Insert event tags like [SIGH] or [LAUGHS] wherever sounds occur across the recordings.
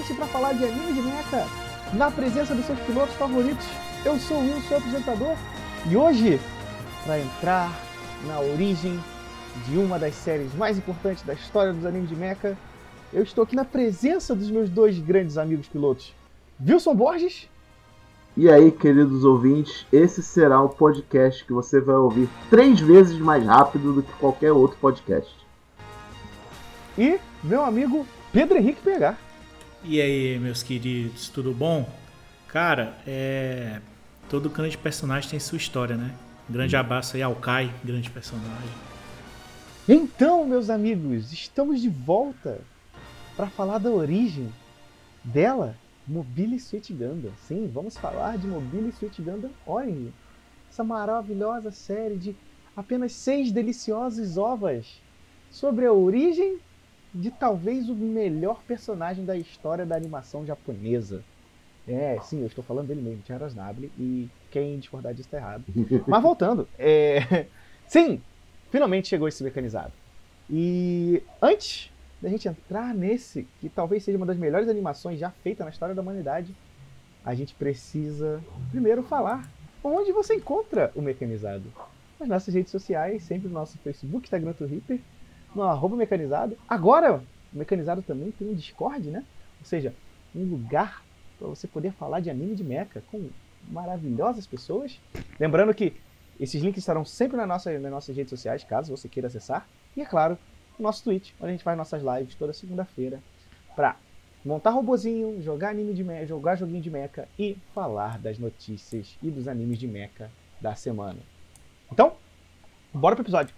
podcast para falar de anime de mecha, na presença dos seus pilotos favoritos. Eu sou o Will, seu apresentador, e hoje, para entrar na origem de uma das séries mais importantes da história dos animes de mecha, eu estou aqui na presença dos meus dois grandes amigos pilotos, Wilson Borges. E aí, queridos ouvintes, esse será o podcast que você vai ouvir três vezes mais rápido do que qualquer outro podcast. E meu amigo Pedro Henrique Pegar. E aí, meus queridos, tudo bom? Cara, é. Todo grande personagem tem sua história, né? Grande abraço aí ao Kai, grande personagem. Então, meus amigos, estamos de volta para falar da origem dela, Mobile Suit Gundam. Sim, vamos falar de Mobile Suit Gundam Orange. Essa maravilhosa série de apenas seis deliciosos ovas sobre a origem de talvez o melhor personagem da história da animação japonesa. É, sim, eu estou falando dele mesmo, Tiaras Nable, e quem discordar disso está errado. [LAUGHS] Mas voltando, é... [LAUGHS] sim, finalmente chegou esse mecanizado. E antes da gente entrar nesse, que talvez seja uma das melhores animações já feitas na história da humanidade, a gente precisa primeiro falar onde você encontra o mecanizado. Nas nossas redes sociais, sempre no nosso Facebook, Instagram Twitter, no arroba mecanizado. Agora, o mecanizado também tem um Discord, né? Ou seja, um lugar para você poder falar de anime de mecha com maravilhosas pessoas. Lembrando que esses links estarão sempre na nossa, nas nossas redes sociais, caso você queira acessar. E é claro, o nosso Twitch, onde a gente faz nossas lives toda segunda-feira para montar robozinho, jogar anime de mecha, jogar joguinho de mecha e falar das notícias e dos animes de mecha da semana. Então, bora pro episódio.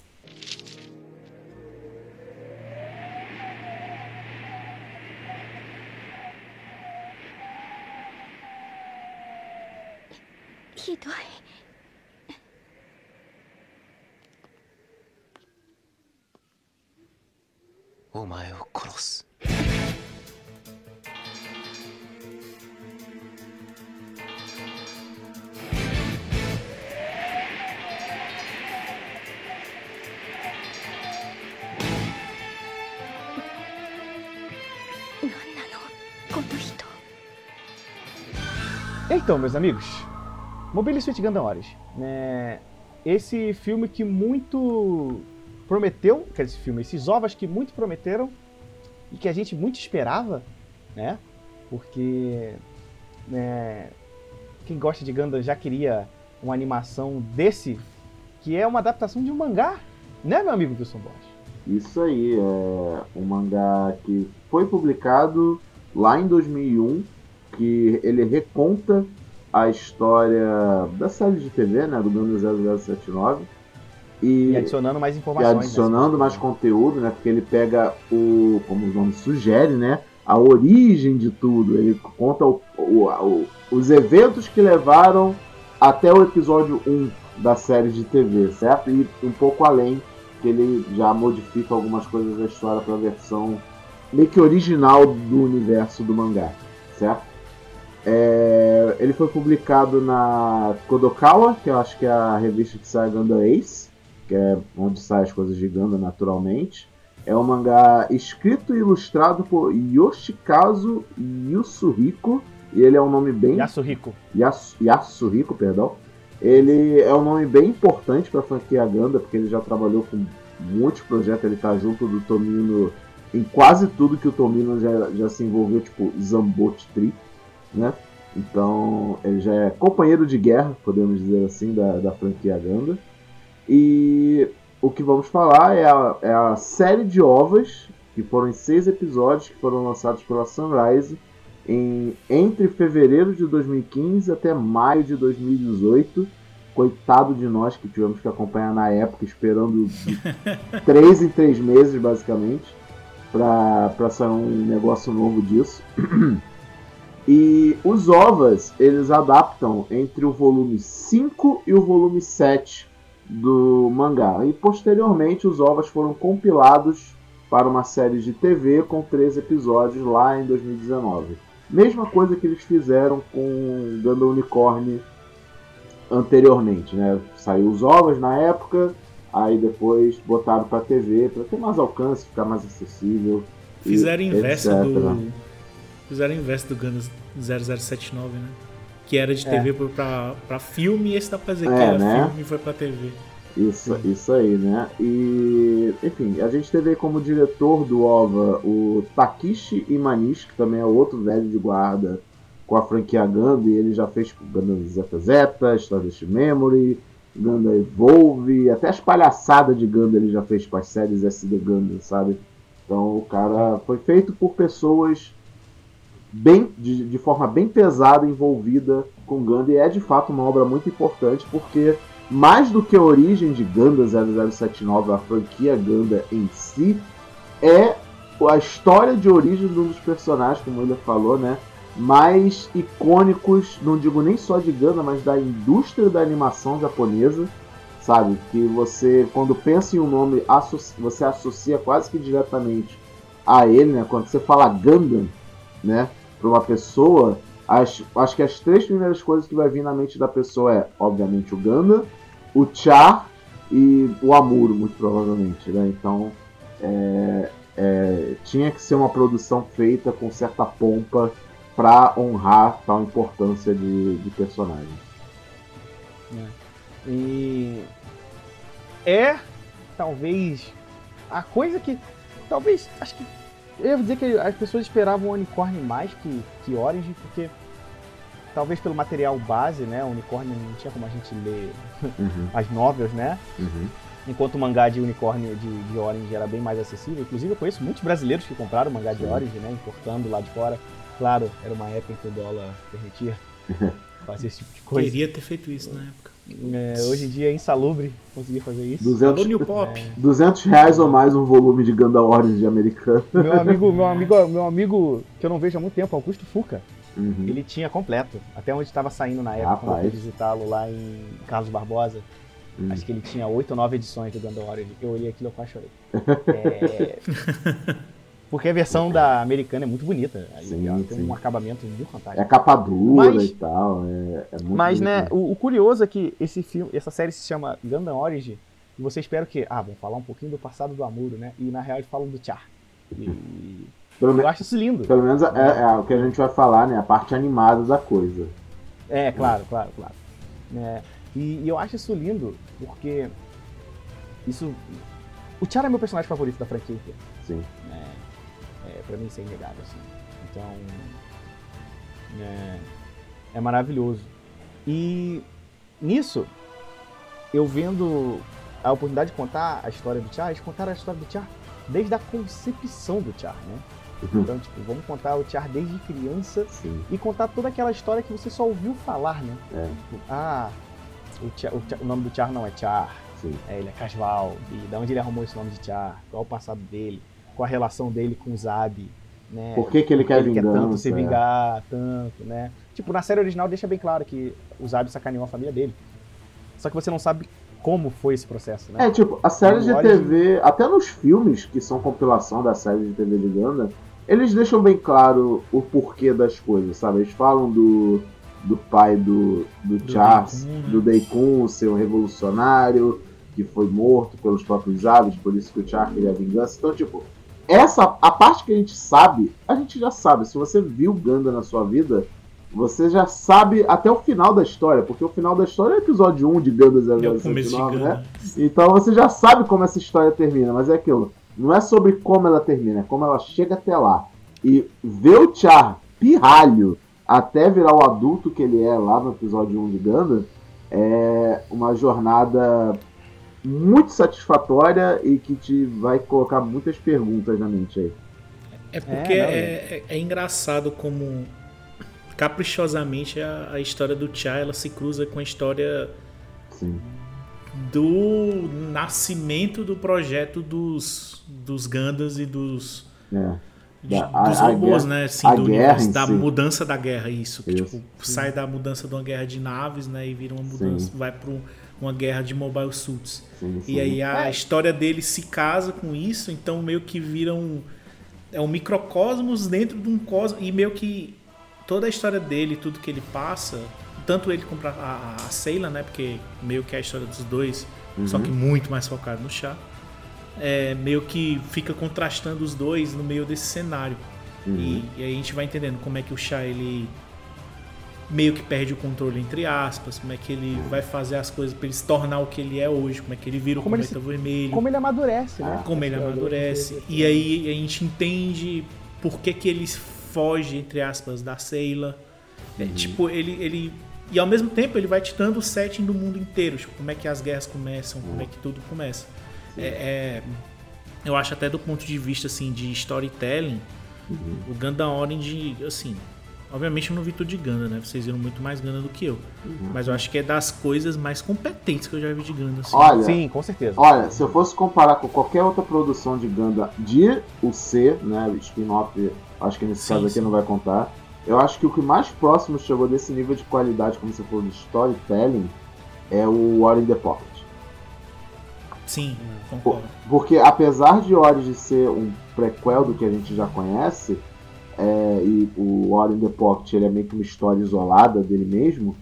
Então, meus amigos, Mobile Suit Gundam Orange, né? Esse filme que muito prometeu, quer dizer, esse filme, esses ovos que muito prometeram e que a gente muito esperava, né? Porque né, quem gosta de Gundam já queria uma animação desse, que é uma adaptação de um mangá, né, meu amigo Wilson Borges? Isso aí, é um mangá que foi publicado lá em 2001, que ele reconta a história da série de TV, né, do Gundam 0079, E adicionando mais e informações. adicionando né? mais conteúdo, né? Porque ele pega o, como o nome sugere, né? A origem de tudo. Ele conta o- o- o- os eventos que levaram até o episódio 1 da série de TV, certo? E um pouco além, que ele já modifica algumas coisas da história para a versão meio que original do universo do mangá, certo? É, ele foi publicado na Kodokawa, que eu acho que é a revista que sai Gundam Ace que é onde saem as coisas de Gundam naturalmente. É um mangá escrito e ilustrado por Yoshikazu Yusuhiko. E ele é um nome bem. Yasuhiko. Yasu, Yasuhiko, perdão. Ele é um nome bem importante para a franquia Gundam, porque ele já trabalhou com muitos projetos. Ele tá junto do Tomino em quase tudo que o Tomino já, já se envolveu, tipo Zambot Tree, né? Então ele já é companheiro de guerra, podemos dizer assim, da, da franquia Gundam. E o que vamos falar é a, é a série de ovas, que foram em seis episódios, que foram lançados pela Sunrise em, entre fevereiro de 2015 até maio de 2018. Coitado de nós que tivemos que acompanhar na época, esperando [LAUGHS] três em três meses, basicamente, para sair um negócio novo disso. E os ovas, eles adaptam entre o volume 5 e o volume 7 do mangá. E posteriormente os ovas foram compilados para uma série de TV com três episódios lá em 2019. Mesma coisa que eles fizeram com Gundam Unicorn anteriormente, né? Saiu os ovos na época, Aí depois botaram pra TV, pra ter mais alcance, ficar mais acessível. e Fizeram inverso etc. do. Fizeram inverso do Gundam 0079, né? Que era de É. TV pra, pra, pra filme e esse dá pra dizer que É, era né? filme e foi pra TV. Isso, isso aí, né? E, enfim, a gente teve como diretor do OVA o Takishi Imanishi, que também é outro velho de guarda com a franquia Gundam, e ele já fez tipo, Gundam Zeta Zeta, Stardust Memory, Gundam Evolve, até as palhaçadas de Gundam ele já fez com as séries SD Gundam, sabe? Então o cara foi feito por pessoas bem de, de forma bem pesada envolvida com Gundam, e é de fato uma obra muito importante, porque mais do que a origem de Gundam 0079, a franquia Gundam em si, é a história de origem de um dos personagens, como ele falou, né? Mais icônicos, não digo nem só de Gundam, mas da indústria da animação japonesa, sabe? Que você, quando pensa em um nome, associa- você associa quase que diretamente a ele, né? Quando você fala Gundam, né? Para uma pessoa, as- acho que as três primeiras coisas que vai vir na mente da pessoa é, obviamente, o Gundam, o Char e o Amuro, muito provavelmente, né? Então, é, é, tinha que ser uma produção feita com certa pompa para honrar tal importância de, de personagem. E é talvez a coisa que talvez acho que eu ia dizer que as pessoas esperavam o Unicorn mais que, que Orange, porque talvez pelo material base, né, o Unicorn não tinha como a gente ler Uhum, as novels, né? uhum. Enquanto o mangá de Unicórnio de, de Orange era bem mais acessível. Inclusive eu conheço muitos brasileiros que compraram o mangá de. Orange, né? Importando lá de fora. Claro, era uma época em que o dólar permitia fazer esse tipo de coisa. Queria ter feito isso na época. É, hoje em dia é insalubre conseguir fazer isso. 200, Alô, New Pop. 200 reais ou mais um volume de Gundam Orange americano. Meu [LAUGHS] amigo, meu amigo, meu amigo que eu não vejo há muito tempo, Augusto Fuca, Uhum. ele tinha completo. Até onde estava saindo na época, quando eu fui Rapaz. visitá-lo lá em Carlos Barbosa. Hum. Acho que ele tinha oito ou nove edições do Gundam Orange. Eu olhei aquilo e eu quase chorei. [LAUGHS] É, Porque a versão da americana é muito bonita. Aí Sim, ela tem sim. um acabamento muito fantástico. É capa dura Mas- e tal. É, é muito Mas, bonito. né, o, o curioso é que esse filme, essa série se chama Gundam Origin, e você espera que, ah, vão falar um pouquinho do passado do Amuro, né? E na real eles falam do Char. E Pelo, eu acho isso lindo. pelo menos é, é o que a gente vai falar, né? A parte animada da coisa. É, claro, claro, claro. É, e, e eu acho isso lindo, porque isso. O Char é meu personagem favorito da franquia. Sim. Pra mim isso é inegável, assim. Então. É, é maravilhoso. E nisso, eu vendo a oportunidade de contar a história do Char, eles contaram a história do Char desde a concepção do Char, né? Então, tipo, vamos contar o Char desde criança Sim. e contar toda aquela história que você só ouviu falar, né? É. Tipo, ah, o, Char- o Char- o nome do Char não é Char, é, ele é Casval, e da onde ele arrumou esse nome de Char, qual é o passado dele, qual a relação dele com o Zabi, né? Por que, que ele Por que quer ele quer tanto vingança? se é. vingar, tanto, né? Tipo, na série original deixa bem claro que o Zabi sacaneou a família dele. Só que você não sabe como foi esse processo, né? É, tipo, a série de TV, até nos filmes que são compilação da série de TV de Gundam, eles deixam bem claro o porquê das coisas, sabe? Eles falam do, do pai do, do, Do Charles, Daikun, né? do Daikun ser um revolucionário, que foi morto pelos próprios Zabi's, por isso que o Char queria vingança. Então, tipo, essa, a parte que a gente sabe, a gente já sabe. Se você viu Gundam na sua vida, você já sabe até o final da história, porque o final da história é o episódio 1 de É de 009, né? Gundam. Então você já sabe como essa história termina, mas é aquilo. Não é sobre como ela termina, é como ela chega até lá. E ver o Char pirralho até virar o adulto que ele é lá no episódio 1 de Gundam é uma jornada muito satisfatória e que te vai colocar muitas perguntas na mente aí. É porque É, é, é- é engraçado como caprichosamente a, a história do Chá ela se cruza com a história Sim. do nascimento do projeto dos, dos Gundams e dos, É. de- Da- a- dos a robôs, guerra- né? Assim, a do guerra universo, da si. mudança da guerra, isso. Que, Isso. tipo, sai da mudança de uma guerra de naves, né? E vira uma mudança, Sim. vai para uma guerra de mobile suits. Sim, sim. E aí a É. história dele se casa com isso, então meio que vira um. É um microcosmos dentro de um cosmos. E meio que toda a história dele, tudo que ele passa, tanto ele como a, a, né? Porque meio que a história dos dois só Uhum. que muito mais focado no chá. É, meio que fica contrastando os dois no meio desse cenário. Uhum. E, e aí a gente vai entendendo como é que o chá ele meio que perde o controle entre aspas, como é que ele vai fazer as coisas pra ele se tornar o que ele é hoje, como é que ele vira o Como ele cometa vermelho, Como ele amadurece, né? como ele amadurece. E aí a gente entende por que, que ele foge, entre aspas, da Sailor. É, tipo, ele, ele. E ao mesmo tempo ele vai te dando o setting do mundo inteiro. Tipo, como é que as guerras começam, como é que tudo começa. É, é- eu acho até do ponto de vista assim, de storytelling, o Gundam Orange, assim. Obviamente eu não vi tudo de Gundam, né? Vocês viram muito mais Gundam do que eu. Mas eu acho que é das coisas mais competentes que eu já vi de Gundam. Assim. Olha, Sim, com certeza. Olha, se eu fosse comparar com qualquer outra produção de Gundam de UC, né, o spin-off, acho que nesse Sim, caso aqui sim. não vai contar, eu acho que o que mais próximo chegou desse nível de qualidade, como você falou, de storytelling, é o War in the Pocket. Sim, Por- concordo. Porque apesar de Origin ser um prequel do que a gente já conhece, é, e o War in the Pocket ele é meio que uma história isolada dele mesmo,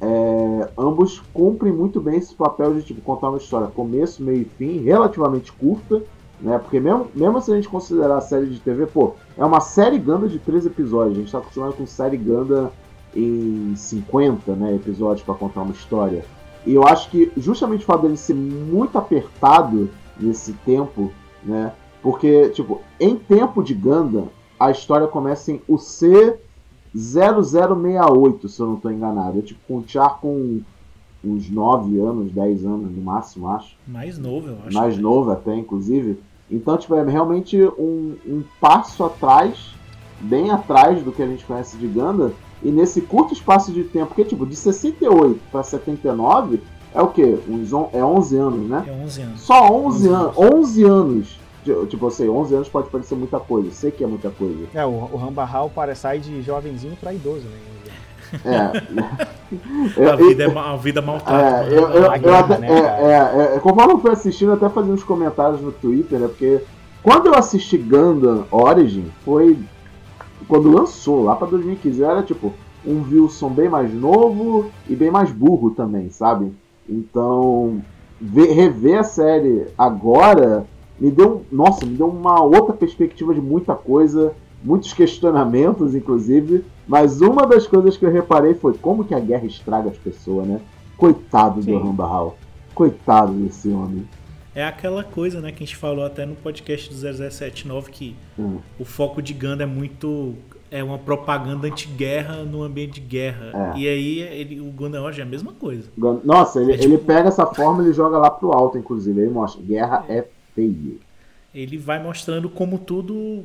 é, ambos cumprem muito bem esse papel de tipo, contar uma história começo, meio e fim, relativamente curta, né? Porque mesmo, mesmo se a gente considerar a série de TV, pô, é uma série Ganda de três episódios, a gente tá acostumado com série Ganda em 50 né, episódios para contar uma história. E eu acho que justamente o fato dele ser muito apertado nesse tempo, né? Porque, tipo, em tempo de Gundam, a história começa em UC 0068, se eu não estou enganado. É tipo com o Char com uns 9 anos, 10 anos no máximo, acho. Mais novo, eu acho. Mais né? novo até, inclusive. Então, tipo, é realmente um, um passo atrás, bem atrás do que a gente conhece de Gundam. E nesse curto espaço de tempo, porque, tipo, de 68 para 79 é o quê? Uns on, é 11 anos, né? É 11 anos. Só 11 11 anos. 11 anos. Tipo, Tipo, eu sei, 11 anos pode parecer muita coisa. Sei que é muita coisa. É, o, o Rambahal para sai de jovenzinho pra idoso, né? É. [LAUGHS] [LAUGHS] A vida é ma- a vida maltrata. É, eu, eu, A eu guerra, até, né, é, é, é, conforme eu fui assistindo, eu até fazia uns comentários no Twitter, né? Porque quando eu assisti Gundam Origin, foi quando lançou, lá pra 2015, eu era tipo um Wilson bem mais novo e bem mais burro também, sabe? Então, ver- rever a série agora me deu, nossa, me deu uma outra perspectiva de muita coisa, muitos questionamentos, inclusive. Mas uma das coisas que eu reparei foi como que a guerra estraga as pessoas, né? Coitado Sim. do Rambahal. Coitado desse homem. É aquela coisa, né, que a gente falou até no podcast do 0079 que Hum. o foco de Ganda é muito é uma propaganda anti-guerra no ambiente de guerra. É. E aí ele, o Gundam hoje é a mesma coisa. Nossa, ele, É tipo- ele pega essa forma e joga lá pro alto, inclusive. Ele mostra, guerra é feio. Ele vai mostrando como tudo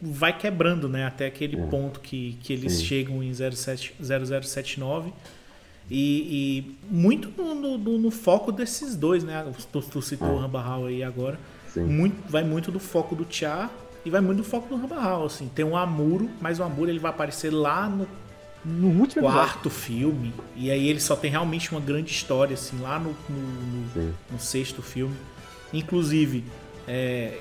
vai quebrando, né, até aquele É. ponto que, que eles Sim. chegam em 07, 0079 e, e muito no, no- no- no foco desses dois, né? Tu, tu citou É. o Rambahal aí agora. Sim. muito, vai muito do foco do Tia e vai muito do foco do Rambahal, assim. Tem um Amuro, mas o Amuro ele vai aparecer lá no No último episódio. quarto filme e aí ele só tem realmente uma grande história, assim, lá no, no, no sexto filme. Inclusive, é,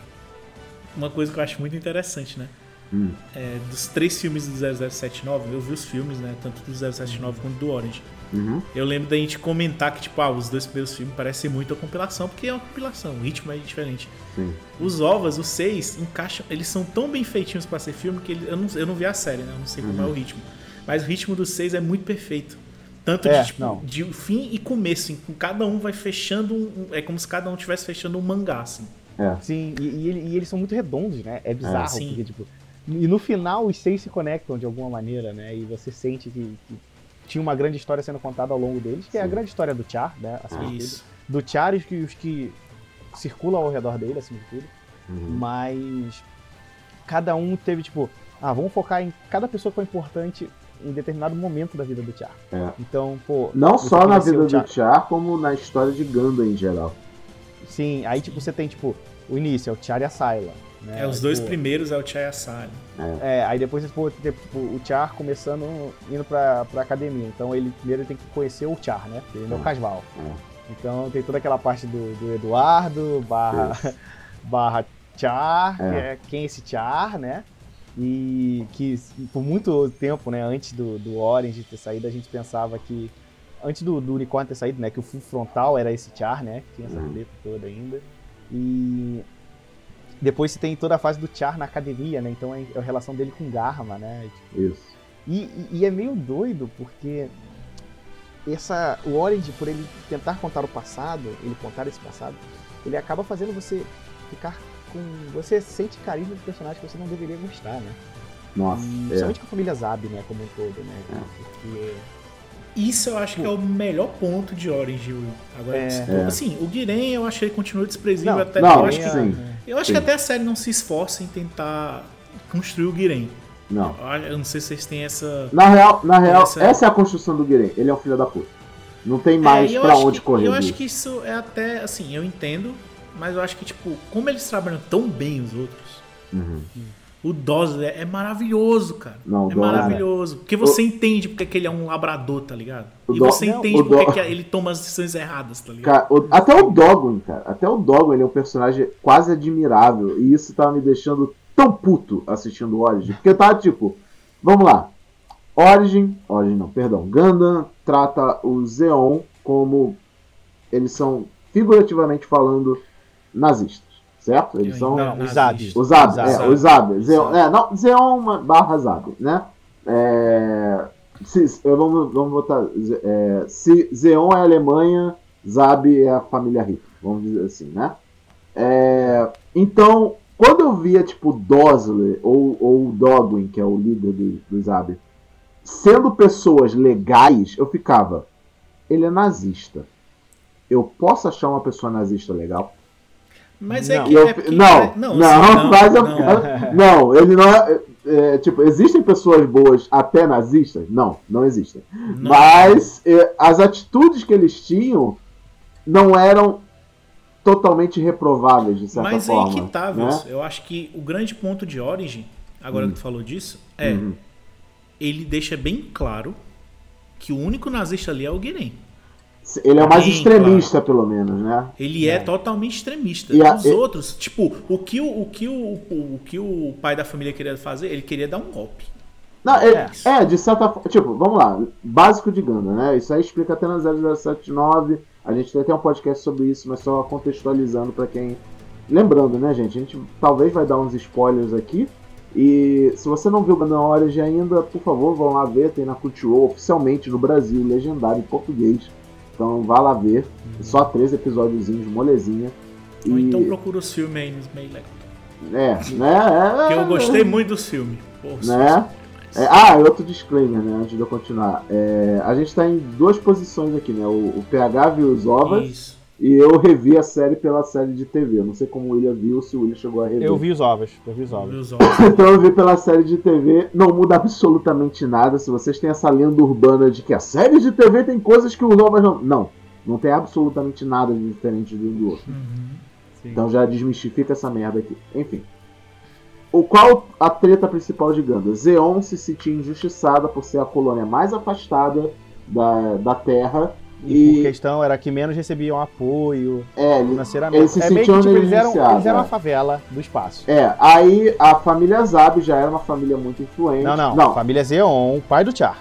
uma coisa que eu acho muito interessante, né? Hum. É, dos três filmes do 0079, eu vi os filmes, né? Tanto do 079 quanto do Orange. Uhum. Eu lembro da gente comentar que, tipo, ah, os dois primeiros filmes parecem muito a compilação, porque é uma compilação, o ritmo é diferente. Sim. Os ovas, os seis, encaixam. Eles são tão bem feitinhos pra ser filme que ele- eu, não, eu não vi a série, né? Eu não sei como Uhum. é o ritmo. Mas o ritmo dos seis é muito perfeito. Tanto É, de, tipo, não. de fim e começo. Assim, cada um vai fechando. um- é como se cada um estivesse fechando um mangá, assim. É. Sim, e, e e eles são muito redondos, né? É bizarro, sim. porque, tipo. E no final os seis se conectam de alguma maneira, né? E você sente que, que tinha uma grande história sendo contada ao longo deles, que é a Sim. grande história do Char, né? Tudo. Isso. Do Char e os que, os que circulam ao redor dele, acima de tudo. Uhum. Mas cada um teve, tipo, ah, vamos focar em cada pessoa que foi importante em determinado momento da vida do Char. É. Então, pô. Não só na vida Char- do Char, como na história de Ganda em geral. Sim, aí tipo, você tem, tipo, o início, é o Char e a Sayla. Né? É, os dois Pô, primeiros é o Chaya Sali. É, aí depois ter tipo, o Char começando indo pra, pra academia. Então ele primeiro tem que conhecer o Char, né? Porque ele é o É. Casval. É. Então tem toda aquela parte do, do Eduardo, barra, [LAUGHS] barra Char, É. que é quem é esse Char, né? E que por muito tempo, né, antes do, do Orange ter saído, a gente pensava que antes do, do unicórnio ter saído, né? Que o full frontal era esse Char, né? Que tinha essa Uhum. treta toda ainda. E depois você tem toda a fase do Char na academia, né? Então é a relação dele com Garma, né? Isso. E, e- e é meio doido porque essa, o Orange, por ele tentar contar o passado, ele contar esse passado, ele acaba fazendo você ficar com. Você sente carisma do personagem que você não deveria gostar, né? Nossa, E, é. principalmente com a família Zab, né? Como um todo, né? É. Porque. Isso eu acho que é o melhor ponto de Orange. Will. Agora, É. É. assim, o Guiren eu achei que ele continua desprezível Não, até. não, eu acho, que, sim. eu acho sim. que até a série não se esforça em tentar construir o Guiren. Não. Eu não sei se vocês têm essa. Na real, na real Essa- essa é a construção do Guiren. Ele é um filho da puta. Não tem mais É, eu pra acho onde que- correr. Eu acho que isso é até, assim, eu entendo, mas eu acho que, tipo, como eles trabalham tão bem os outros, Uhum. o Dawes é, é maravilhoso, cara. Não, o é maravilhoso. Porque você entende porque que ele é um labrador, tá ligado? O e você não, entende o porque Daw- que ele toma as decisões erradas, tá ligado? Cara, o- até o Dogwin, cara. Até o Dogwin ele é um personagem quase admirável. E isso tava me deixando tão puto assistindo o Origin. Porque tá tipo, vamos lá. Origin, Origin não, perdão. Gundam trata o Zeon como eles são, figurativamente falando, nazistas. Certo? Eles são. Não, os Zab. O Zab, Zab. é, o Zab. Zeon, Zab. é, não, Zeon barra Zab, né? É, se, vamos, vamos botar. É, se Zeon é a Alemanha, Zab é a família Hitler, vamos dizer assim, né? É, então, quando eu via, tipo, Dosler ou, ou Dogwin, que é o líder do, do Zab, sendo pessoas legais, eu ficava. Ele é nazista. Eu posso achar uma pessoa nazista legal? Mas é Não. que. E eu- é não, não, não, assim, não, mas eu- não. não, ele não é, é, Tipo, existem pessoas boas até nazistas? Não, não existem. Não. Mas é, as atitudes que eles tinham não eram totalmente reprováveis, de certa Mas forma. aí que tá, né? Eu acho que o grande ponto de Origin, agora que tu falou disso, é Uhum. ele deixa bem claro que o único nazista ali é o Guiren. Ele é o mais Bem extremista, pelo menos, né? Ele é, totalmente extremista. E a- Os e- outros, tipo, o que o, o que o, o, o que o pai da família queria fazer, ele queria dar um golpe. Não, é, É. é, de certa forma. Tipo, vamos lá. Básico de Ganda, né? Isso aí explica até na 0079. A gente tem até um podcast sobre isso, mas só contextualizando pra quem. Lembrando, né, gente? A gente talvez vai dar uns spoilers aqui. E se você não viu Gundam Origin ainda, por favor, vão lá ver. Tem na Crunchyroll oficialmente no Brasil, legendário em português. Então vá lá ver. Só 13 episódiozinhos, molezinha. Ou E- então procura os filmes aí nos meio. É, né? É, eu gostei muito dos filmes. Pô, Né? É, ah, outro disclaimer, né? Antes de eu continuar. É, a gente tá em duas posições aqui, né? O, o PH viu os ovas Isso. E eu revi a série pela série de TV. Eu não sei como o William viu, se o William chegou a rever. Eu vi os ovos. Eu vi os ovos. [LAUGHS] Então eu vi pela série de TV. Não muda absolutamente nada. Se vocês têm essa lenda urbana de que a série de TV tem coisas que os ovas não. Não. Não tem absolutamente nada de diferente de um do outro. Uhum. Sim. Então já desmistifica essa merda aqui. Enfim. O qual a treta principal de Ganda? Zeon se sentia injustiçada por ser a colônia mais afastada da, da Terra. E, E- por questão era que menos recebiam apoio É, financeiramente. eles se é meio que tipo, eles eram, eles eram é. a favela do espaço. é, aí a família Zab já era uma família muito influente. Não, não, Não, Família Zeon, pai do Char.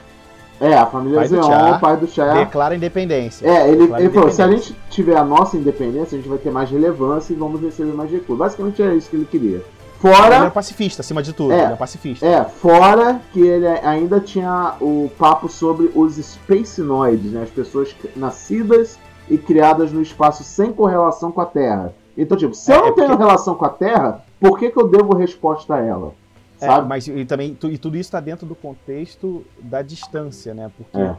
é, a família Pai Zeon, Char, pai do Char. Declara independência. É, ele, ele falou, se a gente tiver a nossa independência, a gente vai ter mais relevância e vamos receber mais recursos. Basicamente é isso que ele queria. Ele Fora era pacifista, acima de tudo. É. Ele era pacifista. É, fora que ele ainda tinha o papo sobre os Spacenoids, né? As pessoas nascidas e criadas no espaço sem correlação com a Terra. Então, tipo, se É, eu não é porque- tenho relação com a Terra, por que, que eu devo resposta a ela? É, Sabe? mas e também tu- e tudo isso está dentro do contexto da distância, né? Porque É.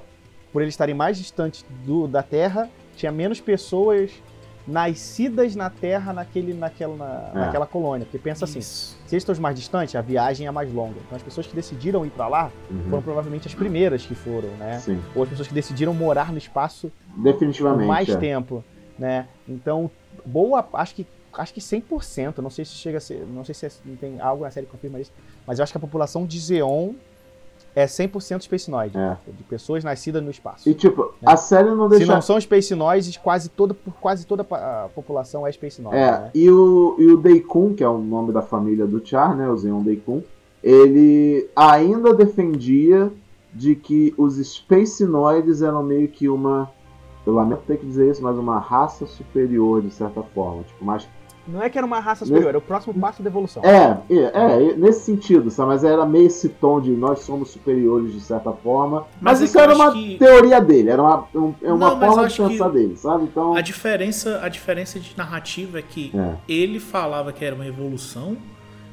por eles estarem mais distantes do, da Terra, tinha menos pessoas nascidas na Terra naquele, naquela, na- É. naquela colônia. Porque pensa assim, Isso. se eles estão mais distantes, a viagem é mais longa. Então as pessoas que decidiram ir para lá Uhum. foram provavelmente as primeiras que foram, né? Sim, Ou as pessoas que decidiram morar no espaço por definitivamente. mais é. tempo, né? Então, boa, acho que acho que 100%, não sei se chega a ser, não sei se é- tem algo na série que confirma isso, mas eu acho que a população de Zeon é 100% Spacenoid, É. de pessoas nascidas no espaço. E tipo, a série não Se deixa. não são Spacenoids, quase toda quase toda a população é Spacenoid, É, né? e o, e o Deikun, que é o nome da família do Char, né? O Zeon Deikun, ele ainda defendia de que os Spacenoides eram meio que uma. Eu lamento ter que dizer isso, mas uma raça superior, de certa forma. Tipo, mais Não é que era uma raça superior, era o próximo passo da evolução. É, é, é, nesse sentido, sabe? Mas era meio esse tom de nós somos superiores de certa forma. Mas, Mas é isso era uma que- teoria dele, era uma, um- é uma Não, forma de pensar dele, sabe? Então. A diferença, a diferença de narrativa é que É. ele falava que era uma evolução,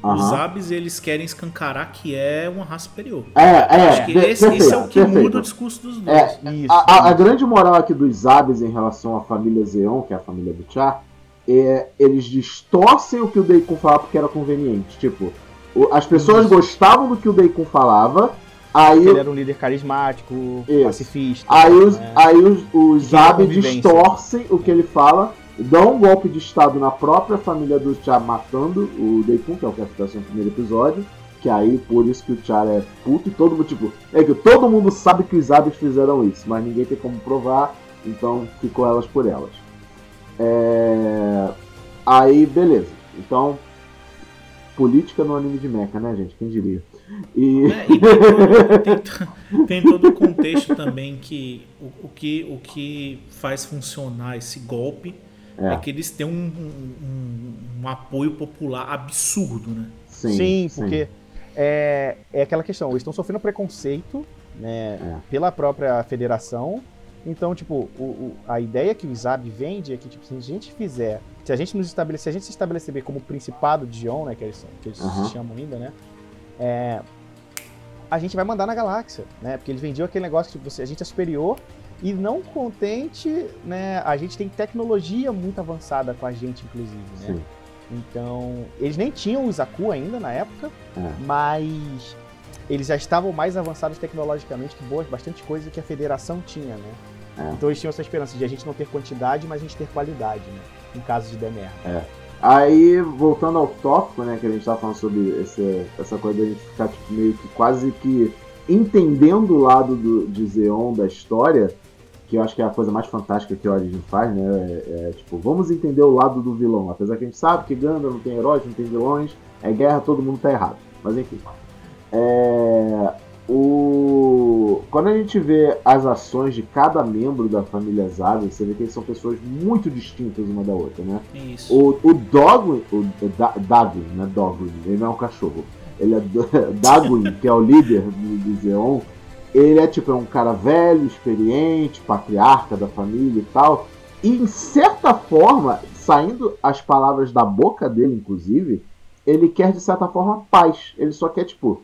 os aham. Abs eles querem escancarar que é uma raça superior. É, é, Acho que de- esse, esse é o que perfeito. muda o discurso dos dois. É, Isso. A, a- a grande moral aqui dos Abis em relação à família Zeon, que é a família do Char, é eles distorcem o que o Deikun falava porque era conveniente. Tipo, o- as pessoas Isso. gostavam do que o Deikun falava, aí, Ele era um líder carismático, Isso. pacifista. aí os, né? aí os, os convivência. distorcem o que ele fala, dão um golpe de estado na própria família do Char matando o Deikun, que é o que acontece no primeiro episódio. Que aí, por isso que o Char é puto e todo mundo, tipo, é que todo mundo sabe que os Abis fizeram isso, mas ninguém tem como provar, então ficou elas por elas. É... Aí, beleza. Então, política no anime de mecha, né, gente? Quem diria? E. É, e tem, [LAUGHS] todo, tem to- tem todo o contexto também que o, o que o que faz funcionar esse golpe é, É. que eles têm um, um- um- apoio popular absurdo, né? Sim, porque é, é aquela questão, eles estão sofrendo preconceito né, É. pela própria federação. Então, tipo, o- o- a ideia que o Izab vende é que, tipo, se a gente fizer. Se a gente nos estabelecer, se a gente se estabelecer como Principado de Dion, né? Que eles, que eles Aham. se chamam ainda, né? é, a gente vai mandar na galáxia, né? Porque eles vendiam aquele negócio que tipo, você, a gente é superior e não contente, né? A gente tem tecnologia muito avançada com a gente, inclusive, né? Sim. Então, eles nem tinham o Zaku ainda na época, É. mas eles já estavam mais avançados tecnologicamente que boas, bastante coisa que a federação tinha, né? É. Então eles tinham essa esperança de a gente não ter quantidade, mas a gente ter qualidade, né? Em caso de der merda. Aí, voltando ao tópico, né, que a gente tava falando sobre esse, essa coisa da gente ficar tipo, meio que quase que entendendo o lado do, de Zeon da história, que eu acho que é a coisa mais fantástica que o Origin faz, né? É, é, tipo, vamos entender o lado do vilão. Apesar que a gente sabe que Ganda não tem heróis, não tem vilões, é guerra, todo mundo tá errado. Mas enfim. É, o... Quando a gente vê as ações de cada membro da família Zaga, você vê que eles são pessoas muito distintas uma da outra, né? Isso. O, o Dogwin, o Da- Dagwin, né? Dogwin, ele não é um cachorro. Ele é [LAUGHS] Dagwin, que é o líder do, do Zeon. Ele é tipo é um cara velho, experiente, patriarca da família e tal. E em certa forma, saindo as palavras da boca dele, inclusive, ele quer de certa forma paz. Ele só quer, tipo,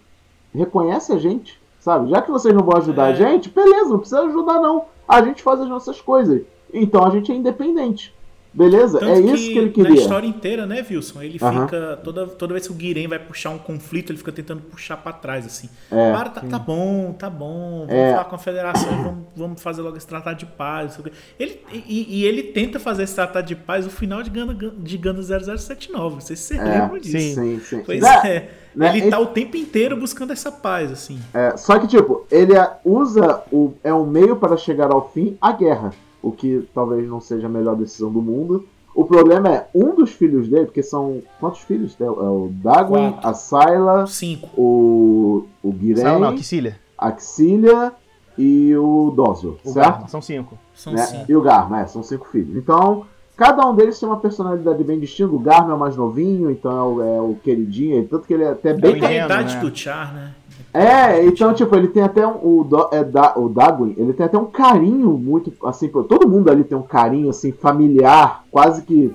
reconhece a gente, sabe? Já que vocês não vão ajudar a É. gente, beleza, não precisa ajudar não. A gente faz as nossas coisas. Então a gente é independente. Beleza? Tanto é isso que ele Na queria. história inteira, né, Wilson? Ele fica. Toda, toda vez que o Guiren vai puxar um conflito, ele fica tentando puxar pra trás, assim. É. Para, tá, tá bom, tá bom. Vamos É. falar com a federação, e vamos, vamos fazer logo esse tratado de paz. Ele, e, e ele tenta fazer esse tratado de paz no final de Ganda, de Ganda 0079. Não sei se É, lembra disso. sim. Sim, sim. Pois é. né, Ele e- tá o tempo inteiro buscando essa paz, assim. É, só que, tipo, ele é- usa o. É um meio para chegar ao fim a guerra. O que talvez não seja a melhor decisão do mundo. O problema é um dos filhos dele, porque são. Quantos filhos? tem? É o Dagwin, a Syla, Cinco. o. O Guiren, Não, não, Kissilha. a Xilia e o Dozo, O certo? Garma, são cinco. São Né? cinco. E o Garma, é, são cinco filhos. Então, cada um deles tem uma personalidade bem distinta. O Garma é o mais novinho, então é o, é o queridinho, tanto que ele é até bem Eu Tem a idade né? do Char, né? É, então, tipo, ele tem até um. O, Do- é, da, o Dagwin, ele tem até um carinho muito. Assim, por- todo mundo ali tem um carinho, assim, familiar, quase que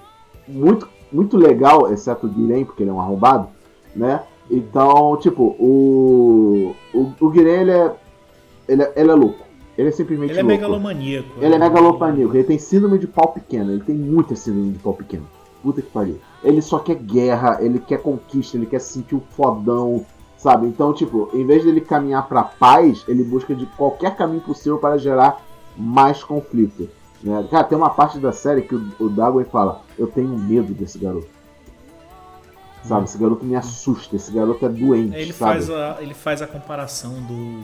muito, muito legal, exceto o Guiren, porque ele é um arrombado, né? Então, tipo, o. O, o Guiren, ele é, ele é. Ele é louco. Ele é simplesmente Ele é louco. megalomaníaco. Ele é megalomaníaco, ele tem síndrome de pau pequeno, ele tem muita síndrome de pau pequeno. Puta que pariu. Ele só quer guerra, ele quer conquista, ele quer se sentir o fodão, sabe? Então, tipo, em vez dele caminhar pra paz, ele busca de qualquer caminho possível para gerar mais conflito. Né? Cara, tem uma parte da série que o, o Dagway fala: Eu tenho medo desse garoto. Sabe? Esse garoto me assusta, esse garoto é doente. Ele sabe? faz, a, ele faz a comparação do,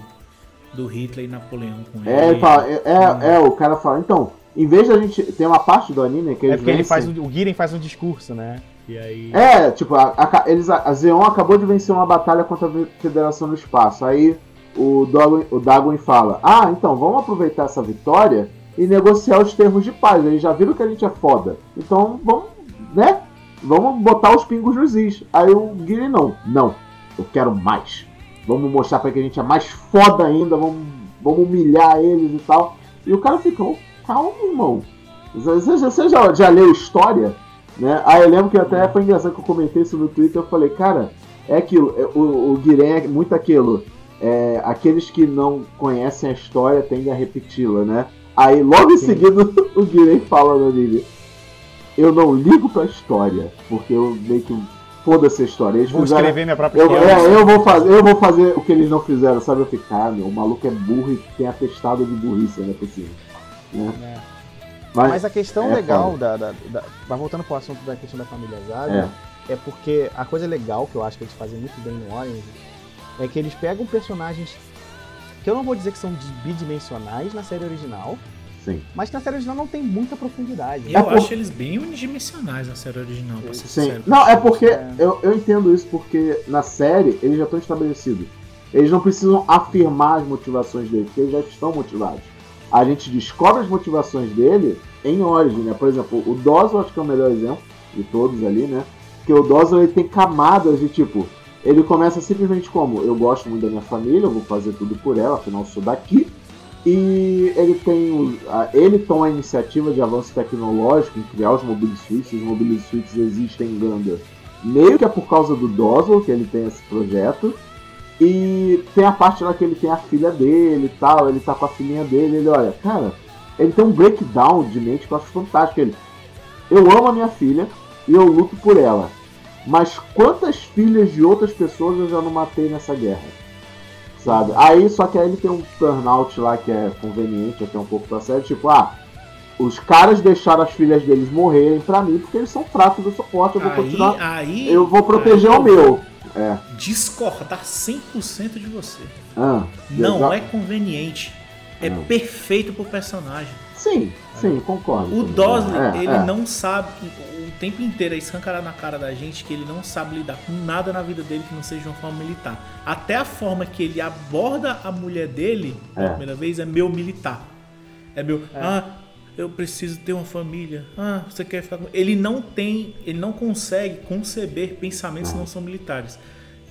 do Hitler e Napoleão com ele. É, ele fala, é, é, é, o cara fala, então, em vez da gente. Tem uma parte do anime que É porque ele faz o, o Giren faz um discurso, né? E aí. É, tipo, a, a, eles, a Zeon acabou de vencer uma batalha contra a Federação do Espaço. Aí o Dagon, o Dagon fala: Ah, então vamos aproveitar essa vitória e negociar os termos de paz. Eles já viram que a gente é foda. Então vamos, né? Vamos botar os pingos nos is. Aí o Guilherme não. Não, eu quero mais. Vamos mostrar pra que a gente é mais foda ainda. Vamos, vamos humilhar eles e tal. E o cara ficou, calma, irmão. Você, você já, já leu história? Né? Aí eu lembro que até foi engraçado que eu comentei isso no Twitter. Eu falei, cara, é aquilo. é- O, o Guilherme é muito aquilo. É, aqueles que não conhecem a história tendem a repeti-la, né? Aí logo em Sim. seguida [LAUGHS] o Guilherme fala no anime. Eu não ligo pra história, porque eu meio que foda-se a história. Eles Vou fizeram- escrever minha própria eu, história. é, eu, vou fazer, eu vou fazer o que eles não fizeram, sabe? Eu fiquei, cara, meu, o maluco é burro e tem atestado de burrice, não é possível. Né? É. Mas, Mas a questão é legal da, da, da- Mas voltando pro assunto da questão da família Zaga, é. porque a coisa legal que eu acho que eles fazem muito bem no Orange é que eles pegam personagens que eu não vou dizer que são bidimensionais na série original, sim. mas que na série original não tem muita profundidade. Eu É por- acho eles bem unidimensionais na série original, pra ser Sim. sincero. Não, é porque É. eu, eu entendo isso porque na série eles já estão estabelecidos. Eles não precisam afirmar as motivações dele, porque eles já estão motivados. A gente descobre as motivações dele em Origin, né? Por exemplo, o Dawson acho que é o melhor exemplo de todos ali, né? Porque o Dawson ele tem camadas de tipo. Ele começa simplesmente como: eu gosto muito da minha família, eu vou fazer tudo por ela, afinal sou daqui. E ele tem ele toma a iniciativa de avanço tecnológico em criar os mobile suites. Os mobile suites existem em Ganda. Meio que é por causa do Doswell que ele tem esse projeto. E tem a parte lá que ele tem a filha dele e tal. Ele tá com a filhinha dele. Ele olha, cara, ele tem um breakdown de mente que eu acho fantástico. Ele, eu amo a minha filha e eu luto por ela. Mas quantas filhas de outras pessoas eu já não matei nessa guerra? Sabe? Aí, só que aí ele tem um turnout lá que é conveniente, até um pouco pra série, tipo, ah, os caras deixaram as filhas deles morrerem pra mim porque eles são fracos do suporte, eu vou Aí, continuar. aí, Eu vou proteger aí o meu. É. Discordar 100% de você. Ah, Não é conveniente. É Não. perfeito pro personagem. Sim, sim, concordo. O Dosley, É, ele é. não sabe, o tempo inteiro é escancarar na cara da gente que ele não sabe lidar com nada na vida dele que não seja de uma forma militar. Até a forma que ele aborda a mulher dele, pela É. primeira vez, é meu militar. É meu, ah, eu preciso ter uma família. Ah, você quer ficar com... Ele não tem, ele não consegue conceber pensamentos que não são militares.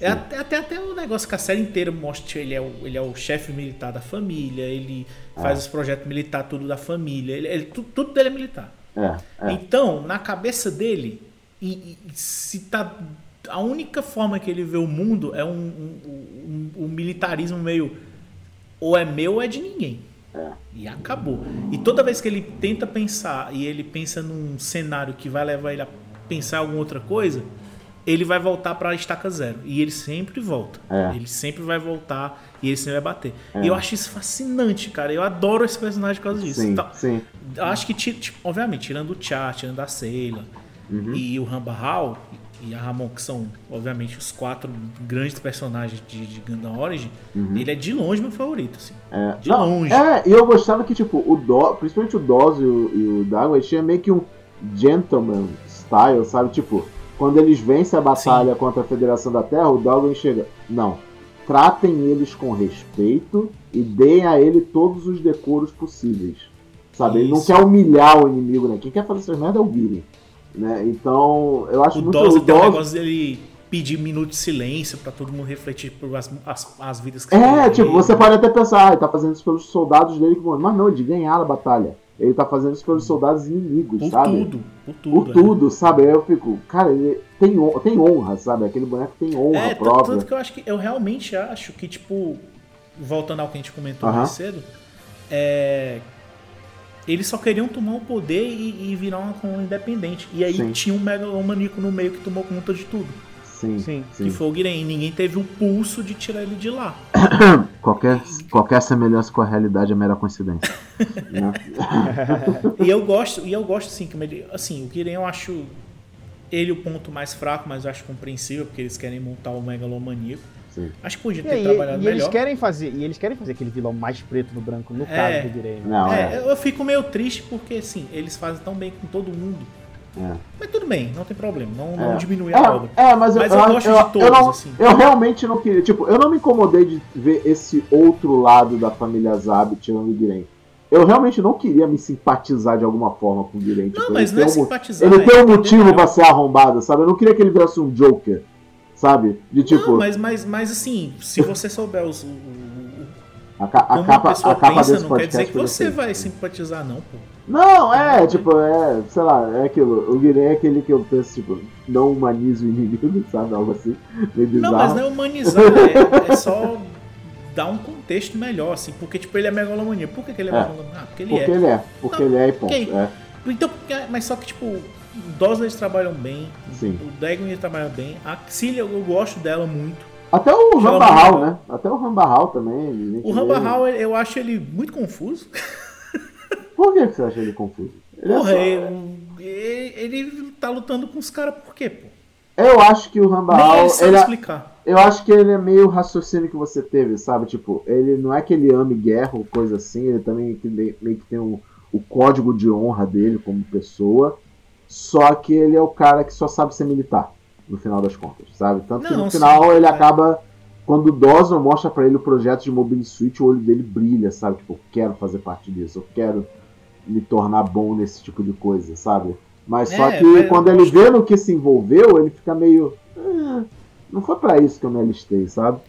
É até, até, até o negócio que a série inteira mostra ele é o, ele é o chefe militar da família, ele faz os projetos militares tudo da família, ele, ele- tudo, tudo dele é militar. É, é. Então, na cabeça dele, e, e- se tá. A única forma que ele vê o mundo é um, um- um- um militarismo meio. Ou é meu ou é de ninguém. É. E acabou. E toda vez que ele tenta pensar e ele pensa num cenário que vai levar ele a pensar em alguma outra coisa, ele vai voltar pra estaca zero. E ele sempre volta. É. Ele sempre vai voltar e ele sempre vai bater. E eu acho isso fascinante, cara. Eu adoro esse personagem por causa disso. Sim, Então, sim. acho que, ti- tipo, obviamente, tirando o Char, tirando a Seila Uhum. e o Ramba Hall e a Ramon, que são, obviamente, os quatro grandes personagens de, de Gundam Origin, ele é de longe meu favorito, assim. Uhum. É, De não, longe. É, e eu gostava que, tipo, o Do, principalmente o Doz e o, e o Dago, eles tinham meio que um gentleman style, sabe? Tipo, quando eles vencem a batalha contra a Federação da Terra, o Dago chega. Não. Tratem eles com respeito e deem a ele todos os decoros possíveis. Sabe? Ele não Isso. quer humilhar o inimigo, né? Quem quer fazer essas merdas é o Guilherme. Né? Então, eu acho O muito Dose o um Doz- negócio dele pedir minuto de silêncio pra todo mundo refletir por as, as, as vidas que É, tipo, você pode até pensar, ah, ele tá fazendo isso pelos soldados dele. Mas não, de ganhar a batalha. Ele tá fazendo isso pelos soldados inimigos, Por sabe? tudo, por tudo. Por é. tudo, sabe? Aí eu fico, cara, ele tem, tem honra, sabe? Aquele boneco tem honra É, própria. tanto que eu acho que eu realmente acho que, tipo, voltando ao que a gente comentou Aham. mais cedo, é. Eles só queriam tomar o poder e, e virar uma colônia independente. E aí Sim. tinha um megalomaníaco no meio que tomou conta de tudo. Sim, Sim. sim. Que foi o Guiren. E ninguém teve o pulso de tirar ele de lá. [COUGHS] Qualquer, qualquer semelhança com a realidade é mera coincidência. [LAUGHS] né? E eu gosto, e eu gosto sim, que ele, assim, o Guiren eu acho ele o ponto mais fraco, mas eu acho compreensível, porque eles querem montar o megalomaníaco. Sim. Acho que podia E, ter aí, trabalhado e eles melhor. querem fazer, e eles querem fazer aquele vilão mais preto no branco, no É. caso do Guilherme. Não, É, é. eu- fico meio triste porque, assim, eles fazem tão bem com todo mundo É. Mas tudo bem, não tem problema, não, não É. diminui É, a obra. é, mas, Mas eu, eu eu, gosto eu, de todos, eu não, assim. eu realmente não queria. Tipo, eu não me incomodei de ver esse outro lado da família Zab tirando o Guiren. Eu realmente não queria me simpatizar de alguma forma com o Guiren. Não, tipo, mas ele não é tem um simpatizar. Ele é tem um entender motivo pra ser arrombado, sabe? Eu não queria que ele virasse um Joker, sabe? De tipo, Não, mas, mas, mas assim, se você souber os, o, o- a, ca- a capa, a capa pensa, desse não quer dizer que você assim. vai simpatizar, não, pô. Não, é, tipo, é, sei lá, é aquilo. O Guiren é aquele que eu penso, tipo, não humaniza o inimigo, [LAUGHS] sabe? Algo assim, meio bizarro. Não, mas não é humanizar, é, é só dar um contexto melhor, assim, porque, tipo, ele é megalomania. Por que, que ele é, É. megalomania? Ah, porque ele Porque é. ele é, porque Não, ele é e ponto. ok. É, Então, mas só que, tipo, eles trabalham bem, sim. o Dagon ele trabalha bem, a Cilia eu gosto dela muito. Até o Rambahal, muito. né? Até o Rambahal também. O vê- Ramba Hall, eu acho ele muito confuso. Por que você acha ele confuso? Ele é Porra, só- ele, ele tá lutando com os caras por quê, pô? Eu acho que o Nem Rambahal. ele sabe Ele, é- explicar. eu acho que ele é meio raciocínio que você teve, sabe? Tipo, ele não é que ele ame guerra ou coisa assim, ele também meio meio que tem o, o código de honra dele como pessoa. Só que ele é o cara que só sabe ser militar, no final das contas, sabe? Tanto que Não, no sim, final ele é. acaba. Quando o Dawson mostra pra ele o projeto de Mobile Suit, o olho dele brilha, sabe? Tipo, eu quero fazer parte disso, eu quero me tornar bom nesse tipo de coisa, sabe? Mas só É, que mas quando ele vê no que se envolveu, ele fica meio. "Ah, não foi pra isso que eu me alistei, sabe?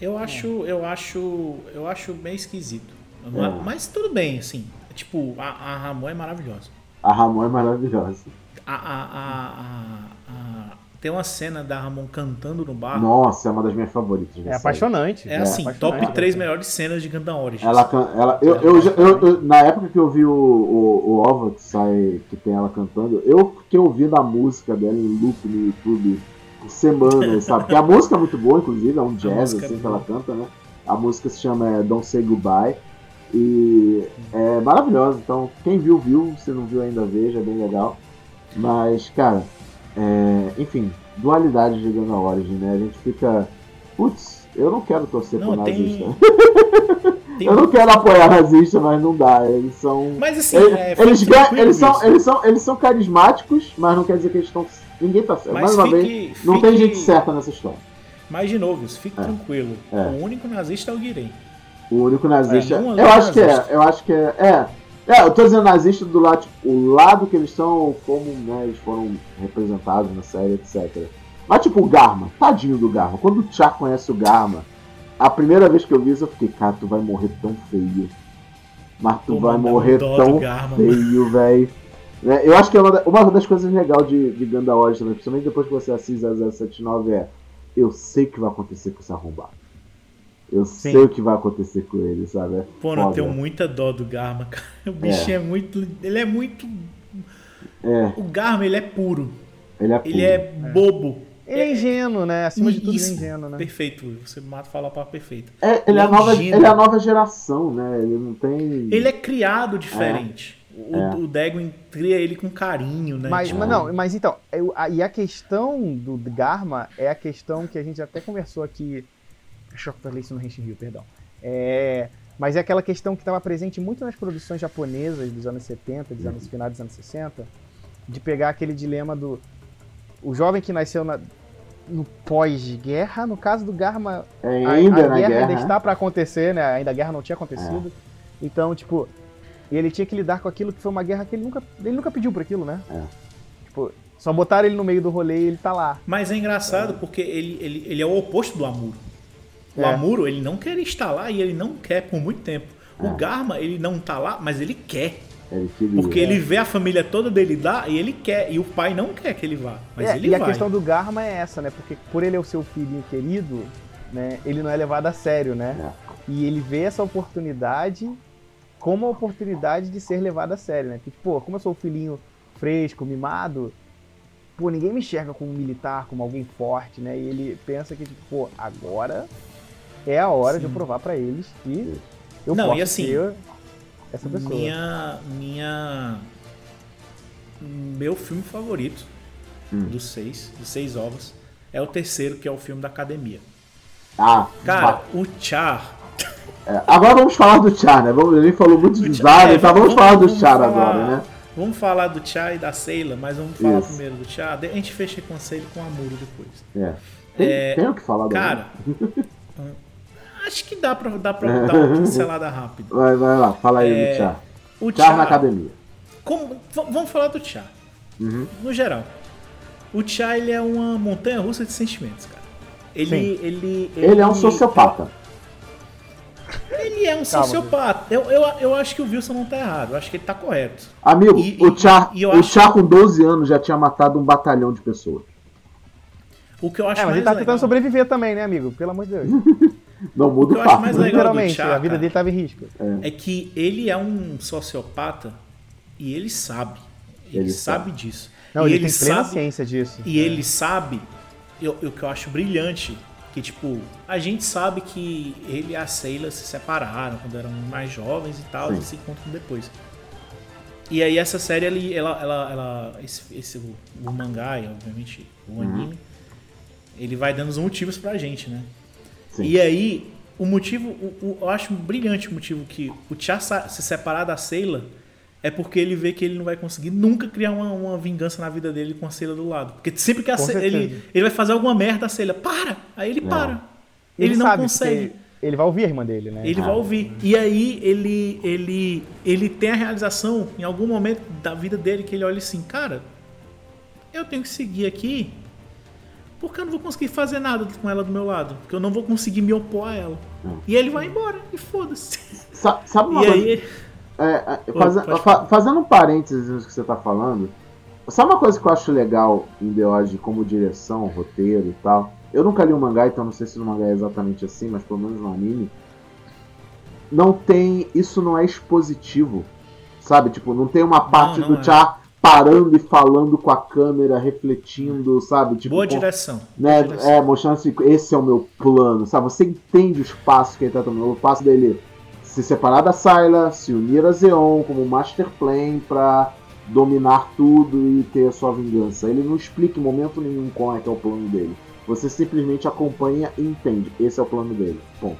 Eu acho, eu acho, eu acho bem esquisito. É. Ma- Mas tudo bem, assim. Tipo, a, a Ramon é maravilhosa. A Ramon é maravilhosa. A, a, a, a- a- tem uma cena da Ramon cantando no bar. Nossa, é uma das minhas favoritas. É apaixonante. É assim, apaixonante. top 3 melhores cenas de Gundam Origins. Ela, can- ela, eu, eu, eu- eu- na época que eu vi o, o, o OVA que sai, que tem ela cantando, eu fiquei ouvindo a música dela em loop no YouTube por semanas, sabe? Porque a música é muito boa, inclusive, é um jazz é assim que ela canta, né? A música se chama é, Don't Say Goodbye e é maravilhosa. Então, quem viu, viu. Se não viu ainda, veja, é bem legal. Mas, cara, é, enfim, dualidade de Gundam Origin, né? A gente fica, putz, eu não quero torcer Não, pro tem- nazista. [LAUGHS] Tem- Eu não quero apoiar nazista, mas não dá. Eles são. Mas assim, Eles, é, eles, ganham- eles são, eles, são, eles são carismáticos, mas não quer dizer que eles estão. Ninguém tá certo. Mas Mais uma fique- vez, não fique- tem gente certa nessa história. Mas de novo, fique É. tranquilo. É. O único nazista é o Guirem. O único nazista. É, é eu acho que é, nazista. eu acho que é. É, é, eu tô dizendo nazista do lado, tipo, o lado que eles são, como né, eles foram representados na série, etc. Mas tipo, o Garma, tadinho do Garma. Quando o Char conhece o Garma, a primeira vez que eu vi isso, eu fiquei, cara, tu vai morrer tão feio. Mas tu Pô, vai morrer tão Garma, feio, velho. Né, Eu acho que é uma, da- uma das coisas legais de, de Origin também, principalmente depois que você assiste 0079, é eu sei o que vai acontecer com esse arrombado. Eu Sim. sei o que vai acontecer com ele, sabe? É Pô, não foda. tenho muita dó do Garma, [LAUGHS] cara. O bichinho é, muito. Ele é muito. É, O Garma, ele é puro. ele é puro. Ele é bobo. Ele é ingênuo, né? Acima de tudo, ele é Isso. ingênuo, né? Perfeito. Você mata falar para perfeito. É, ele, é a Ele é nova, ingênuo. ele é a nova geração, né? Ele não tem. Ele é criado diferente. O, É. o Dagon cria ele com carinho, né? Mas, Tipo, mas não, mas então, eu- a- e a questão do Garma é a questão que a gente até conversou aqui. Acho que eu falei isso no Henshin Rio, perdão. É, mas é aquela questão que estava presente muito nas produções japonesas dos anos 70, dos anos finais dos anos 60, de pegar aquele dilema do o jovem que nasceu na- no pós-guerra, no caso do Garma, É a, ainda a na guerra, guerra. ainda né? está para acontecer, né? Ainda a guerra não tinha acontecido. Então, tipo, ele tinha que lidar com aquilo que foi uma guerra que ele nunca, ele nunca pediu por aquilo, né? É. Tipo, só botaram ele no meio do rolê e ele tá lá. Mas é engraçado porque ele, ele, ele é o oposto do Amuro. O É. Amuro, ele não quer estar lá e ele não quer por muito tempo. É. O Garma, ele não tá lá, mas ele quer. Ele queria. Porque ele vê a família toda dele lá e ele quer. E o pai não quer que ele vá. Mas É, ele e vai. a questão do Garma é essa, né? Porque por ele é o seu filhinho querido, né? Ele não é levado a sério, né? É. E ele vê essa oportunidade como a oportunidade de ser levado a sério, né? Porque, pô, como eu sou o filhinho fresco, mimado, pô, ninguém me enxerga como um militar, como alguém forte, né? E ele pensa que, tipo, pô, agora é a hora de eu Sim. provar pra eles que eu Não, posso e assim, ser essa pessoa. Minha. Minha. Meu filme favorito Hum. dos seis, dos seis ovos, é o terceiro, que é o filme da academia. Ah, Cara, o Char. é, agora vamos falar do Char, né? Vamos, ele falou muito de O Zara, é, então vamos, falar do Char falar- agora, né? Vamos falar do Chá e da Seila, mas vamos falar Isso. primeiro do Chá. A gente fecha com a Seila e com a Amuro depois. É. Tem, É, tem o que falar do Cara, [LAUGHS] acho que dá pra, dá pra dar uma [LAUGHS] pincelada rápida. Vai, vai lá, fala aí É, do Char. O Char na academia. como- vamos falar do Chá, Uhum. no geral. O Chá, ele é uma montanha russa de sentimentos, cara. Ele, Sim. ele, Ele é um sociopata. Ele é um Calma, sociopata. Eu, eu, eu acho que o Wilson não tá errado. Eu acho que ele tá correto. Amigo, E- o e- Char, e eu o Char com 12 anos já tinha matado um batalhão de pessoas. O que eu acho É, mas mais ele tá legal... tentando sobreviver também, né, amigo? Pelo amor de Deus. [LAUGHS] Não O muda que o eu acho fato. mais legal do a vida cara, dele tava em risco. é que ele é um sociopata e ele sabe. Ele, Ele sabe disso. Não, e ele, tem plena sabe, ciência disso. E ele sabe, eu- o que eu acho brilhante, que tipo, a gente sabe que ele e a Seila se separaram quando eram mais jovens e tal, Sim. e se encontram depois. E aí essa série, ele, ela, ela, ela esse, esse- o, o mangá e obviamente o Uhum. anime, ele vai dando os motivos pra gente, né? Sim. E aí, o motivo, o- o- eu acho brilhante o motivo que o Tia se separar da Seila é porque ele vê que ele não vai conseguir nunca criar uma, uma vingança na vida dele com a Seila do lado. Porque sempre que a Seila, ele, ele vai fazer alguma merda, a Seila, para! Aí ele para. Ele, não sabe, consegue. Ele vai ouvir a irmã dele, né? Ele vai ouvir. E aí ele, ele, ele tem a realização em algum momento da vida dele que ele olha assim, cara, eu tenho que seguir aqui porque eu não vou conseguir fazer nada com ela do meu lado. Porque eu não vou conseguir me opor a ela. Hum. E ele vai embora e foda-se. Sa- Sabe uma E coisa? aí. É, é, Oi, faze- pode fa- falar. fazendo um parênteses nisso que você tá falando, sabe uma coisa que eu acho legal em The Odd como direção, roteiro e tal? Eu nunca li o mangá, então não sei se o mangá é exatamente assim, mas pelo menos no anime. Não tem. Isso não é expositivo. Sabe? Tipo, não tem uma parte não do é. Char parando e falando com a câmera, refletindo, sabe? Tipo, Boa direção. né, Boa direção. é, mostrando assim, esse é o meu plano, sabe? Você entende os passos que ele tá tomando. O passo dele se separar da Syla, se unir a Zeon como Master Plan pra dominar tudo e ter a sua vingança. Ele não explica em momento nenhum qual é que é o plano dele. Você simplesmente acompanha e entende. Esse é o plano dele. Ponto.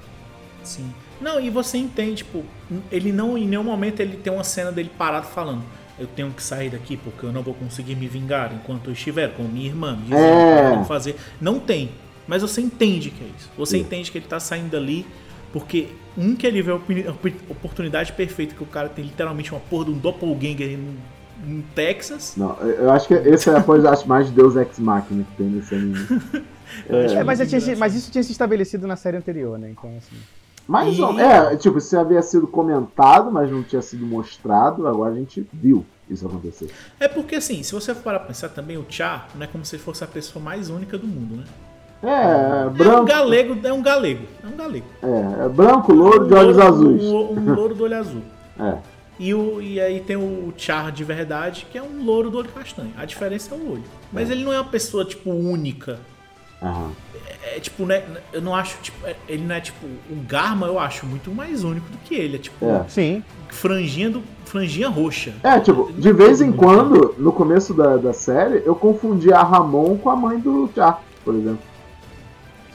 Sim. Não, e você entende, tipo, ele não, em nenhum momento ele tem uma cena dele parado falando. Eu tenho que sair daqui porque eu não vou conseguir me vingar enquanto eu estiver com minha irmã. Me dizendo É. o que eu tenho que fazer. Não tem. Mas você entende que é isso. Você Sim. entende que ele tá saindo dali porque um que ele vê a oportunidade perfeita que o cara tem literalmente uma porra de um doppelganger no, no Texas. Não, eu acho que essa é a coisa acho, mais Deus Ex Machina que tem nesse anime. [LAUGHS] Acho É, mas, tinha, mas isso tinha se estabelecido na série anterior, né? Então, assim. Mas, E- é, tipo, isso havia sido comentado, mas não tinha sido mostrado. Agora a gente viu isso acontecer. É porque assim, se você for parar pra pensar também, o Chá não é como se ele fosse a pessoa mais única do mundo, né? É, É um branco, galego, é um galego. É um galego. é, é branco, louro, de Um olhos louro- azuis. Um, um louro do olho azul. É, E, o, e aí tem o Char de verdade, que é um louro do olho castanho. A diferença é o olho. Mas ele não é uma pessoa, tipo, única. Aham. É tipo, né? Eu não acho, tipo, é- ele não é tipo. O Garma eu acho muito mais único do que ele. É tipo, É. Sim. franjinha, do, franjinha roxa. É, tipo, de vez em quando, no começo da, da série, eu confundia a Ramon com a mãe do Char, por exemplo.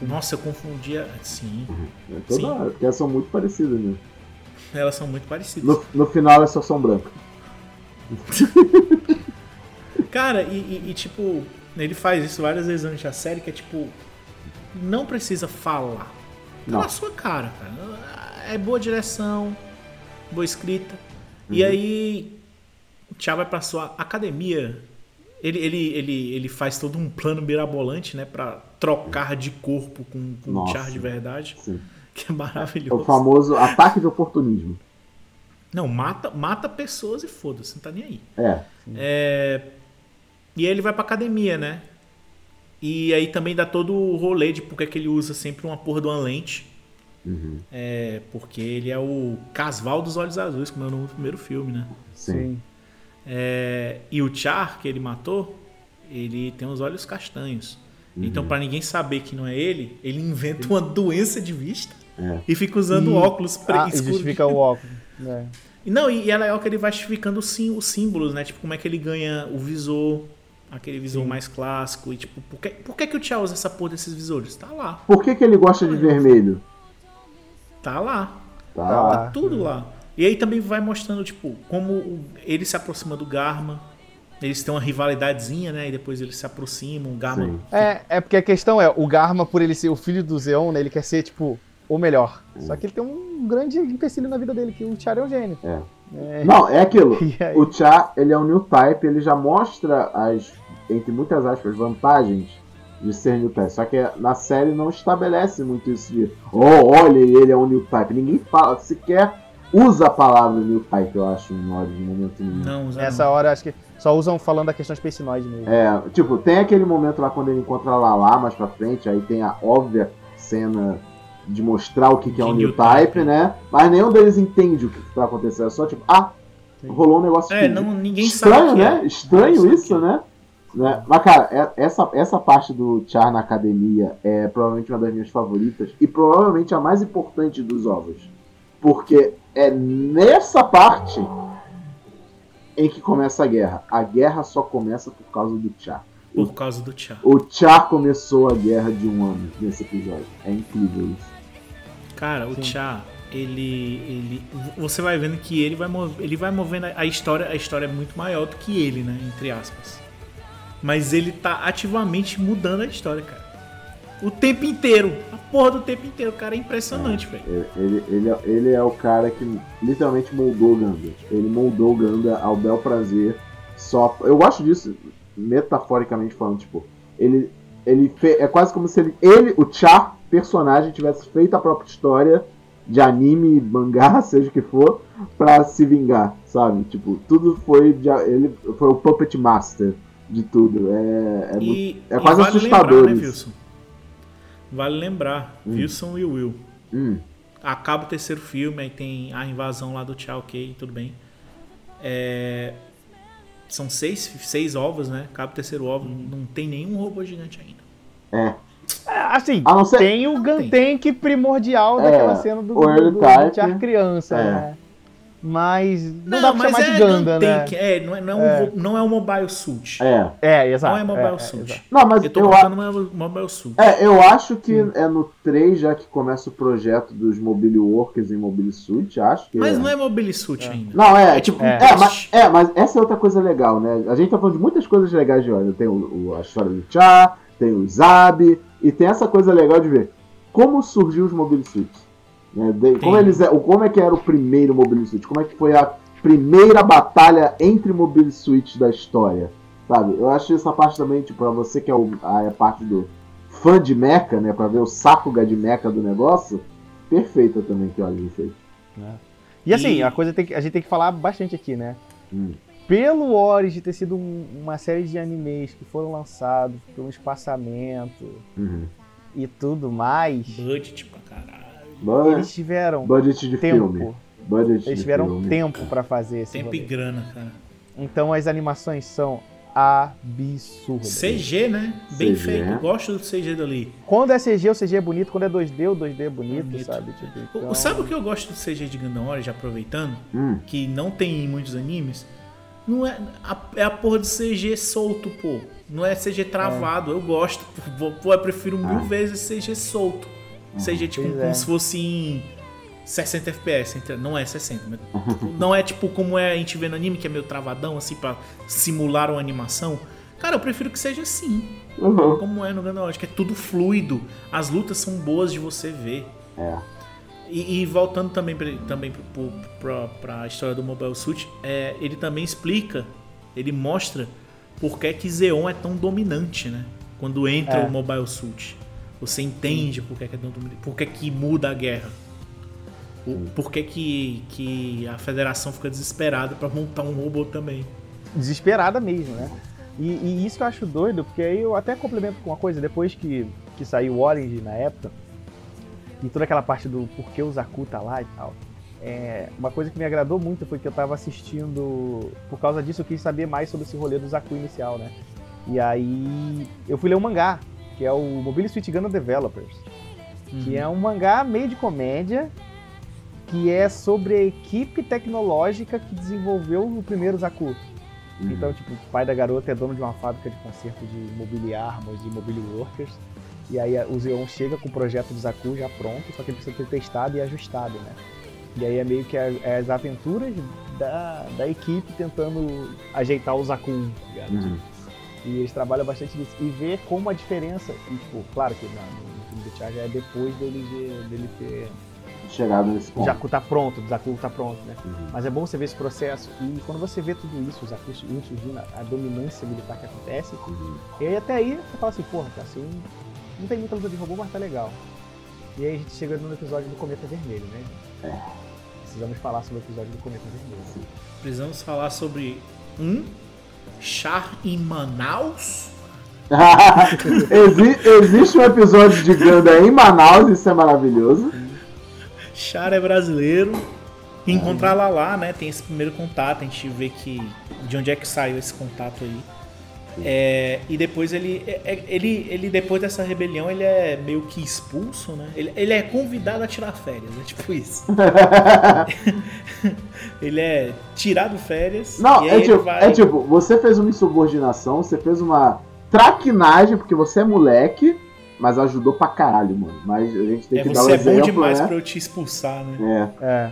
Nossa, eu confundia. Sim, É toda Sim. hora, porque elas são muito parecidas, né? elas são muito parecidas. No, no final elas só são brancas. [LAUGHS] Cara, e, e- e, tipo, ele faz isso várias vezes durante a série, que é tipo, não precisa falar. Tá Não. na sua cara, cara. É boa direção, boa escrita. E Uhum. aí, o vai pra sua academia. Ele, ele, ele, ele faz todo um plano mirabolante, né? Pra trocar de corpo com, com o. Char de verdade. Sim. Que é É maravilhoso. o famoso ataque de oportunismo. Não, mata, mata pessoas e foda-se, não tá nem aí. É. É, E aí ele vai pra academia, né? E aí também dá todo o rolê de porque que ele usa sempre uma porra de uma lente. Uhum. É, porque ele é o Casval dos Olhos Azuis, como é o nome do primeiro filme, né? Sim. É, e o Char, que ele matou, ele tem os olhos castanhos. Então, pra ninguém saber que não é ele, ele inventa uma doença de vista É. e fica usando E- óculos pre- Ah, e justifica o óculos. É. E Não, e, e é legal que ele vai justificando sim, os símbolos, né? Tipo, como é que ele ganha o visor, aquele visor mais clássico. E tipo, por que, por que, que o Tchau usa essa porra desses visores? Tá lá, Por que, que ele gosta de vermelho? tá lá. Tá Tá lá. lá. Tudo lá. E aí também vai mostrando, tipo, como ele se aproxima do Garma. Eles têm uma rivalidadezinha, né? E depois eles se aproximam. O Garma. Sim. É, é porque a questão é, o Garma, por ele ser o filho do Zeon, né, ele quer ser, tipo, o melhor. Só que ele tem um grande empecilho na vida dele, que o Char é um gênio. É. É. Não, é aquilo. [LAUGHS] O Cha, ele é um new type, ele já mostra as, entre muitas aspas, vantagens de ser new type. Só que na série não estabelece muito isso de, oh, olha, ele é um new type. Ninguém fala, sequer usa a palavra new type, eu acho, em Origin, no momento nenhum. Não, usa Nessa não. hora, acho que só usam falando da questão especinoide mesmo. É, tipo, tem aquele momento lá quando ele encontra a Lala mais pra frente, aí tem a óbvia cena de mostrar o que, que é um new type, type. né? Mas nenhum deles entende o que, que tá acontecendo. É só tipo, ah, rolou um negócio É, não, ninguém Estranho, sabe. né? é. Estranho Ninguém sabe isso, é. né? né? Mas, cara, é- essa, essa parte do Char na academia é provavelmente uma das minhas favoritas e provavelmente a mais importante dos ovos. Porque é nessa parte em que começa a guerra. A guerra só começa por causa do Char. Por causa do Chá. O Char começou a guerra de um ano nesse episódio. É incrível isso. Cara, o Sim. Chá, ele, ele. Você vai vendo que ele vai, mov- ele vai movendo a história. A história é muito maior do que ele, né? Entre aspas. Mas ele tá ativamente mudando a história, cara. O tempo inteiro. A porra do tempo inteiro. Cara, é impressionante, velho. Ele, ele, ele, é- ele é o cara que literalmente moldou o Ganda. Ele moldou o Ganda ao bel prazer. Só, eu gosto disso, metaforicamente falando, tipo, ele, ele fe, é quase como se ele, ele, o Char, personagem, tivesse feito a própria história de anime, mangá, [LAUGHS] seja o que for, pra se vingar, sabe? Tipo, tudo foi de, ele foi o puppet master de tudo. É, é muito E, é e quase vale assustador lembrar, né, isso. Wilson? Vale lembrar, Hum. Wilson e Will. hum, Acaba o terceiro filme, aí tem a invasão lá do Tchau, ok, tudo bem. É, São seis, seis ovos, né? Acaba o terceiro ovo, não tem nenhum robô gigante ainda. É, assim, A não ser- tem o Gantank primordial É, daquela cena do, do, do. Char criança, É. né? Mas não, dá pra mas chamar é de Ganda, né? É, não é, não é, um, É. não é um mobile suit. é. É, exato. não é mobile é, suit. exato. Não, mas Eu tô eu, colocando mobile, mobile suit. É, eu acho que é no 3 já que começa o projeto dos Mobile Workers em Mobile Suit, acho que Mas é. não é mobile suit ainda. Não, é, é tipo, é, mas, é, mas essa é outra coisa legal, né? A gente tá falando de muitas coisas legais de olha. Tem o, o- a história do Cha, tem o Zab, e tem essa coisa legal de ver como surgiu os Mobile Suits. Né? De- como, eles, é- como é que era o primeiro Mobile Suit? Como é que foi a primeira batalha entre Mobile Suits da história? Sabe? Eu acho essa parte também, tipo, pra você que é o- a, a parte do fã de mecha, né? Pra ver o sacuga de mecha do negócio, perfeita também que o Alien fez. E assim, E- a coisa tem que, a gente tem que falar bastante aqui, né? Hum. Pelo Origin ter sido um- uma série de animes que foram lançados pelo espaçamento Uhum. e tudo mais, Budget pra caralho. Eles tiveram budget de tempo. filme. Budget Eles de tiveram filme. tempo pra fazer esse Tempo e rolê. grana, cara. Então as animações são absurdas. CG, né? Bem CG, feito. Gosto do CG dali. Quando é CG, o CG é bonito. Quando é 2D, o 2D é bonito, Bonito. sabe? Tipo, O- então- Sabe o que eu gosto do CG de Gundam Origin, aproveitando? Hum. Que não tem em muitos animes? Não é, a, é a porra do CG solto, pô. Não é CG travado. Eu gosto. Pô, eu prefiro mil Ah. vezes CG solto. CG, tipo, como é. se fosse em 60 FPS. Não é 60, mas tipo, não é tipo como é a gente vê no anime, que é meio travadão, assim, pra simular uma animação. Cara, eu prefiro que seja assim. Uhum. Como é no Gundam Origin, que é tudo fluido. As lutas são boas de você ver. É. E, e voltando também, pra, também pra história do Mobile Suit, é, ele também explica, ele mostra por que, que Zeon é tão dominante, né? Quando entra É. o Mobile Suit. Você entende por que, que é tão dominante, por que, que muda a guerra. O- por que, que, que a federação fica desesperada pra montar um robô também. desesperada mesmo, né? E, e isso que eu acho doido, porque aí eu até complemento com uma coisa, depois que, que saiu o Orange na época, e toda aquela parte do porquê o Zaku tá lá e tal, é, uma coisa que me agradou muito foi que eu tava assistindo, por causa disso eu quis saber mais sobre esse rolê do Zaku inicial, né? E aí eu fui ler um mangá, que é o Mobile Suit Gundam Developers, que é um mangá meio de comédia, que é sobre a equipe tecnológica que desenvolveu o primeiro Zaku. Uhum. Então, tipo, o pai da garota é dono de uma fábrica de conserto de mobile armas, de mobile workers. E aí a- o Zeon chega com o projeto do Zaku já pronto, só que ele precisa ter testado e ajustado, né? E aí é meio que a- é as aventuras da, da equipe tentando ajeitar o tá ligado? Uhum. E eles trabalham bastante nisso. E ver como a diferença. E, tipo, claro que na- no filme do Thiago é depois dele, de- dele ter. Chegado nesse O ponto. Jacu tá pronto, o Zaku tá pronto, né? Uhum. Mas é bom você ver esse processo. E quando você vê tudo isso, os Zaku surgindo, a dominância militar que acontece. Uhum. E aí até aí você fala assim, porra, cara, assim, não tem muita luta de robô, mas tá legal. E aí a gente chega no episódio do Cometa Vermelho, né? É. Precisamos falar sobre o episódio do Cometa Vermelho. Precisamos falar sobre um char em Manaus. [LAUGHS] Exi- existe um episódio de Ganda em Manaus, isso é maravilhoso. Char é brasileiro. Encontrar Lala, né? Tem esse primeiro contato, a gente vê que de onde é que saiu esse contato aí. É, e depois ele, é- é- ele, ele, depois dessa rebelião, ele é meio que expulso, né? Ele, ele é convidado a tirar férias, é [LAUGHS] tipo isso. [LAUGHS] ele é tirado férias. Não, e é tipo, vai... é tipo, você fez uma insubordinação, você fez uma traquinagem, porque você é moleque, mas ajudou pra caralho, mano. Mas a gente tem É, que dar o você é bom exemplo, demais né? pra eu te expulsar, né? É. É.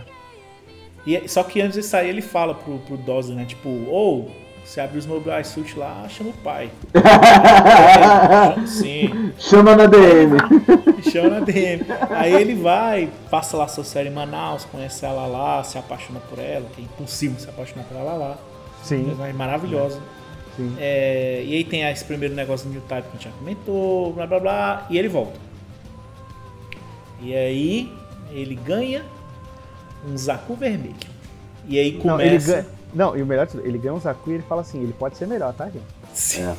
E, só que antes de sair, ele fala pro, pro Dose, né? Tipo, ou você abre os mobile suit lá, chama o pai. [LAUGHS] Sim, Chama na DM. [LAUGHS] chama na DM. Aí ele vai, passa lá sua série em Manaus, conhece a Lala, se apaixona por ela, que é impossível se apaixonar pela Lala. Sim, É maravilhosa. sim. É, e aí tem esse primeiro negócio do New Type que a gente já comentou, blá blá blá, e ele volta. E aí ele ganha um Zaku vermelho. E aí Não, ele começa. ganha. Não, e o melhor de tudo, ele ganha um Zaku e ele fala assim, ele pode ser melhor, tá, gente? Sim. É.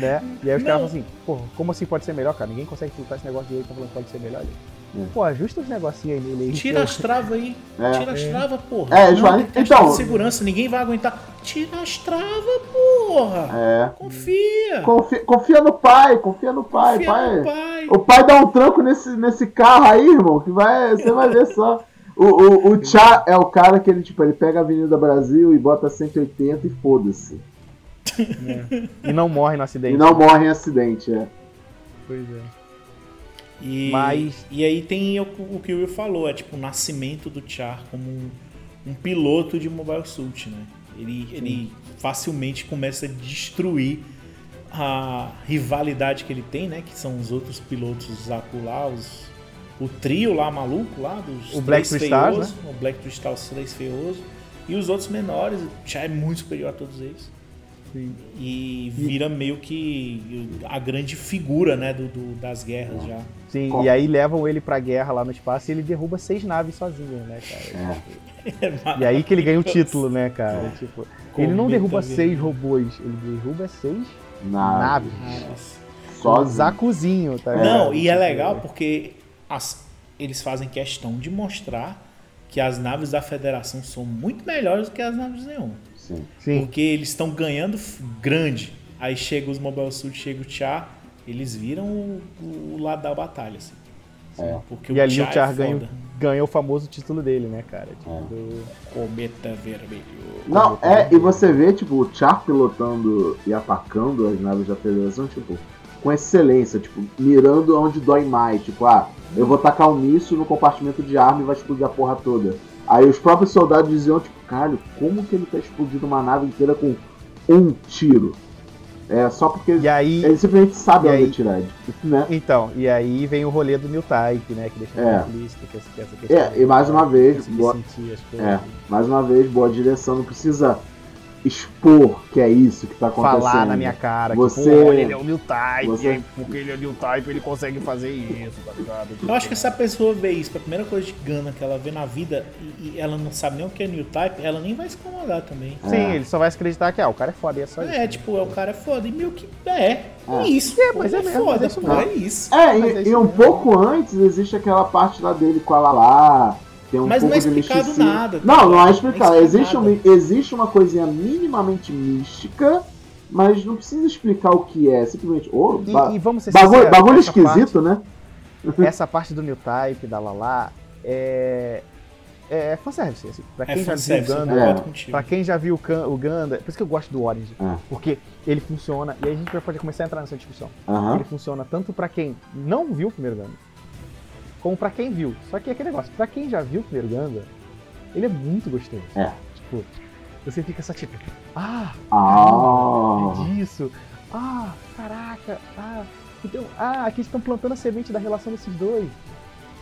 Né? E aí os Não. caras falam assim, pô, como assim pode ser melhor, cara? Ninguém consegue lutar esse negócio de ele, tá falando que pode ser melhor. Ele, É. Pô, ajusta os negocinhos aí nele aí. Tira as travas aí. É. Tira as travas, porra. É, Não, João, questão então- segurança, ninguém vai aguentar. Tira as travas, porra. É. Confia. Confia, confia no pai, confia no pai, Confia pai. no pai. O pai dá um tranco nesse, nesse carro aí, irmão, que vai, você vai ver só. [LAUGHS] O, o, o Chá é o cara que ele, tipo, ele pega a Avenida Brasil e bota 180 e foda-se. E não morre no acidente. E não morre em acidente, é. Pois é. E, Mas- e aí tem o, o que o Will falou, é tipo o nascimento do Char como um, um piloto de Mobile Suit, né? Ele, ele facilmente começa a destruir a rivalidade que ele tem, né? Que são os outros pilotos Zaku lá, os, o trio lá maluco lá, dos O Black Stars, feiosos, o Black os três feiosos. E os outros menores, o Char é muito superior a todos eles. Sim. E vira meio que a grande figura, né, do, do- das guerras já. Sim, Qual? e aí levam ele pra guerra lá no espaço e ele derruba seis naves sozinho, né, cara? É. E aí que ele ganha o título, né, cara? Tipo, ele não derruba vermelho. seis robôs, ele derruba seis Na, naves. sozinho. Zacuzinho, tá É, ligado? Não, e é legal porque as- eles fazem questão de mostrar que as naves da Federação são muito melhores do que as naves Neon. Sim. Sim, Porque eles estão ganhando grande. Aí chega os Mobile Suit, chega o Char, eles viram o, o lado da batalha. Assim. É. Porque e ali o Char Char é ganha, ganha o famoso título dele, né, cara? Tipo, É. do- Cometa Vermelho. Não, é, e você vê, tipo, o Char pilotando e atacando as naves da Federação, tipo, com excelência, tipo, mirando onde dói mais. Tipo, ah, eu vou tacar um míssil no compartimento de arma e vai explodir a porra toda. Aí os próprios soldados diziam, tipo, caralho, como que ele tá explodindo uma nave inteira com um tiro? É só porque E aí, ele simplesmente sabe onde aí- atirar, né? então, e aí vem o rolê do New Type, né? Que deixa É. explícito, que essa, que essa questão É, e mais uma vez, conseguir boa- sentir. É, mais uma vez, boa direção, não precisa expor que é isso que tá acontecendo. Falar na minha cara, Você- que, pô, ele é o New Type, você- e aí, porque ele é o New Type, ele consegue fazer isso, tá ligado? Eu acho que essa pessoa vê isso, a primeira coisa de Gana que ela vê na vida e, e ela não sabe nem o que é New Type, ela nem vai se incomodar também. Sim, É. ele só vai se acreditar que, ah, o cara é foda, e é só isso. É, tipo, é, o cara é foda. E meio que é. É, É. isso. É, mas é é mesmo, foda, mas é isso pô, é isso. É, Mas é e, isso e um mesmo. pouco antes existe aquela parte lá dele com a Lala. Tem um Mas não pouco é de explicado nada, tá Não, não é explicado. Não é existe, um- existe uma coisinha minimamente mística, mas não precisa explicar o que é. Simplesmente, ô, E, ba- e vamos ser bagulho, sinceros, bagulho essa esquisito, né? Parte, essa parte do New Type, da Lala, é. É fanservice, assim. Pra É quem já viu o Ganda, concordo É. contigo. Pra quem já viu o, Ganda, por isso que eu gosto do Orange. É. Porque ele funciona, e aí a gente vai poder começar a entrar nessa discussão. Aham. Ele funciona tanto pra quem não viu o primeiro Ganda, como pra quem viu. Só que é aquele negócio, pra quem já viu o primeiro Ganda, ele é muito gostoso. É. Tipo, você fica só tipo, ah, Ah, é disso. Ah, caraca, ah. Então, ah, aqui estão plantando a semente da relação desses dois.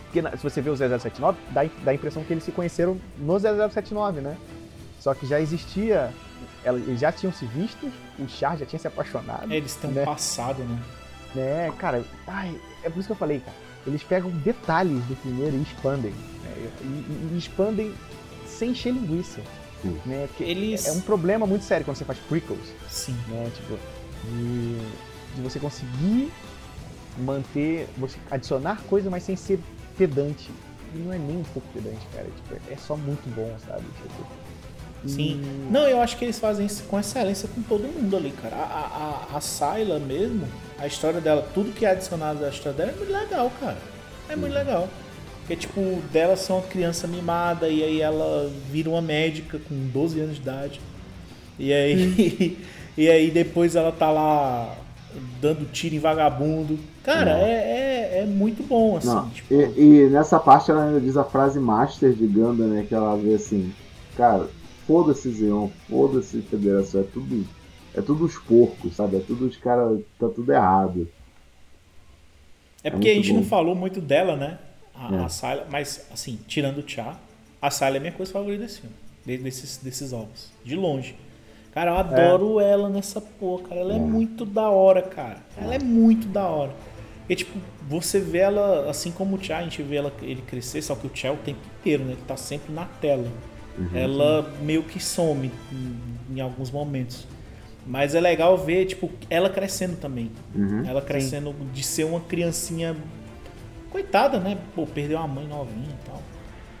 Porque se você vê o 0079, dá, dá a impressão que eles se conheceram no 0079, né? Só que já existia. Eles já tinham se visto, o Char já tinha se apaixonado. É, eles um Né? passado, né? né, cara, ai, é por isso que eu falei, cara. Eles pegam detalhes do primeiro e expandem. né, e, e- e expandem sem encher linguiça. Sim. Né, porque Eles. é um problema muito sério quando você faz prequels, Sim. né? Tipo, de, de você conseguir manter, você adicionar coisa, mas sem ser pedante. E não é nem um pouco pedante, cara. Tipo, é só muito bom, sabe? Tipo, e- Sim. Não, eu acho que eles fazem isso com excelência com todo mundo ali, cara. A, a, a, a Sayla mesmo, a história dela, tudo que é adicionado da história dela é muito legal, cara. É muito legal. Porque, tipo, dela ser uma criança mimada e aí ela vira uma médica com 12 anos de idade. E aí, [LAUGHS] e aí depois ela tá lá dando tiro em vagabundo. Cara, é, é, é muito bom, assim. Não, tipo, e, e nessa parte ela ainda diz a frase master de Ganda, né? Que ela vê assim, cara, foda-se Zeon, foda-se Federação, é tudo. É tudo os porcos, sabe? É tudo os caras. Tá tudo errado. É porque a gente bom. não falou muito dela, né? A, É. a Syla, mas assim, tirando o Chá, a Syla é minha coisa favorita desse filme. de- Desses, desses ovos. De longe. Cara, eu adoro ela nessa porra, cara. Ela é. É. muito da hora, cara. Ela é muito da hora. Porque, tipo, você vê ela, assim como o Chá, a gente vê ela, ele crescer, só que o Chá é o tempo inteiro, né? Ele tá sempre na tela. Ela meio que some em, em alguns momentos. Mas é legal ver, tipo, ela crescendo também. Uhum. Ela crescendo de ser uma criancinha coitada, né? Pô, perdeu a mãe novinha e tal.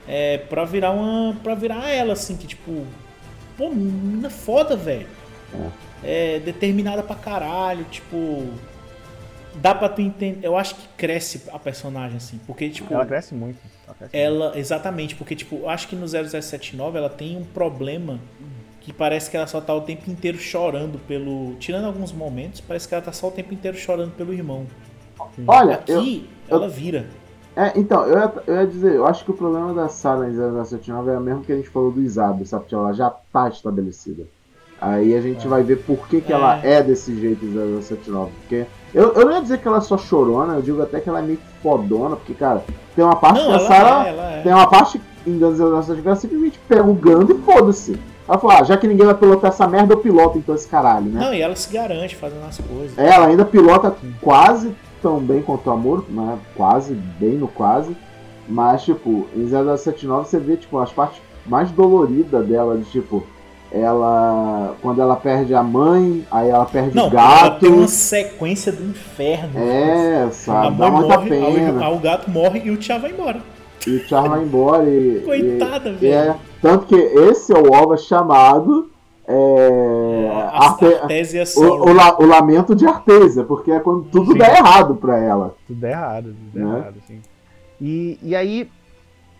É, pra virar uma. pra virar ela, assim, que tipo. Pô, menina foda, velho. É. determinada pra caralho, tipo. Dá pra tu entender. Eu acho que cresce a personagem, assim. Porque, tipo. Ela cresce muito. Ela cresce muito. Ela, exatamente, porque tipo, eu acho que no 0079 ela tem um problema que parece que ela só tá o tempo inteiro chorando pelo. Tirando alguns momentos, parece que ela tá só o tempo inteiro chorando pelo irmão. Olha, eu. Aqui, ela vira. É, então, eu ia, eu ia dizer, eu acho que o problema da Sara em 079 é o mesmo que a gente falou do Isabel, sabe? Porque ela já tá estabelecida. Aí a gente vai ver por que, que É. ela é desse jeito em 079. Porque eu, eu não ia dizer que ela é só chorona, eu digo até que ela é meio fodona, porque, cara, tem uma parte Não, que a Sarah. é, é. Tem uma parte em 079 que ela simplesmente pega o Ganda e foda-se. Ela fala, ah, já que ninguém vai pilotar essa merda, eu piloto então esse caralho, né? Não, e ela se garante fazendo as coisas. É, ela ainda pilota quase tão bem quanto o Amor, né? Quase, bem no quase. Mas, tipo, em 079 você vê, tipo, as partes mais doloridas dela, de tipo, ela. Quando ela perde a mãe, aí ela perde Não, o ela gato. tem uma sequência do inferno. É, a sabe? mãe Dá muita morre, pena. aí o gato morre e o Tia vai embora. E o Char vai embora e. [LAUGHS] Coitada, e- velho. É, tanto que esse é o OVA chamado. É, Arte- Artésia o, o o lamento de Artesia, porque é quando tudo Sim. dá errado pra ela. Tudo é errado, tudo é Né? errado, sim. E, e aí,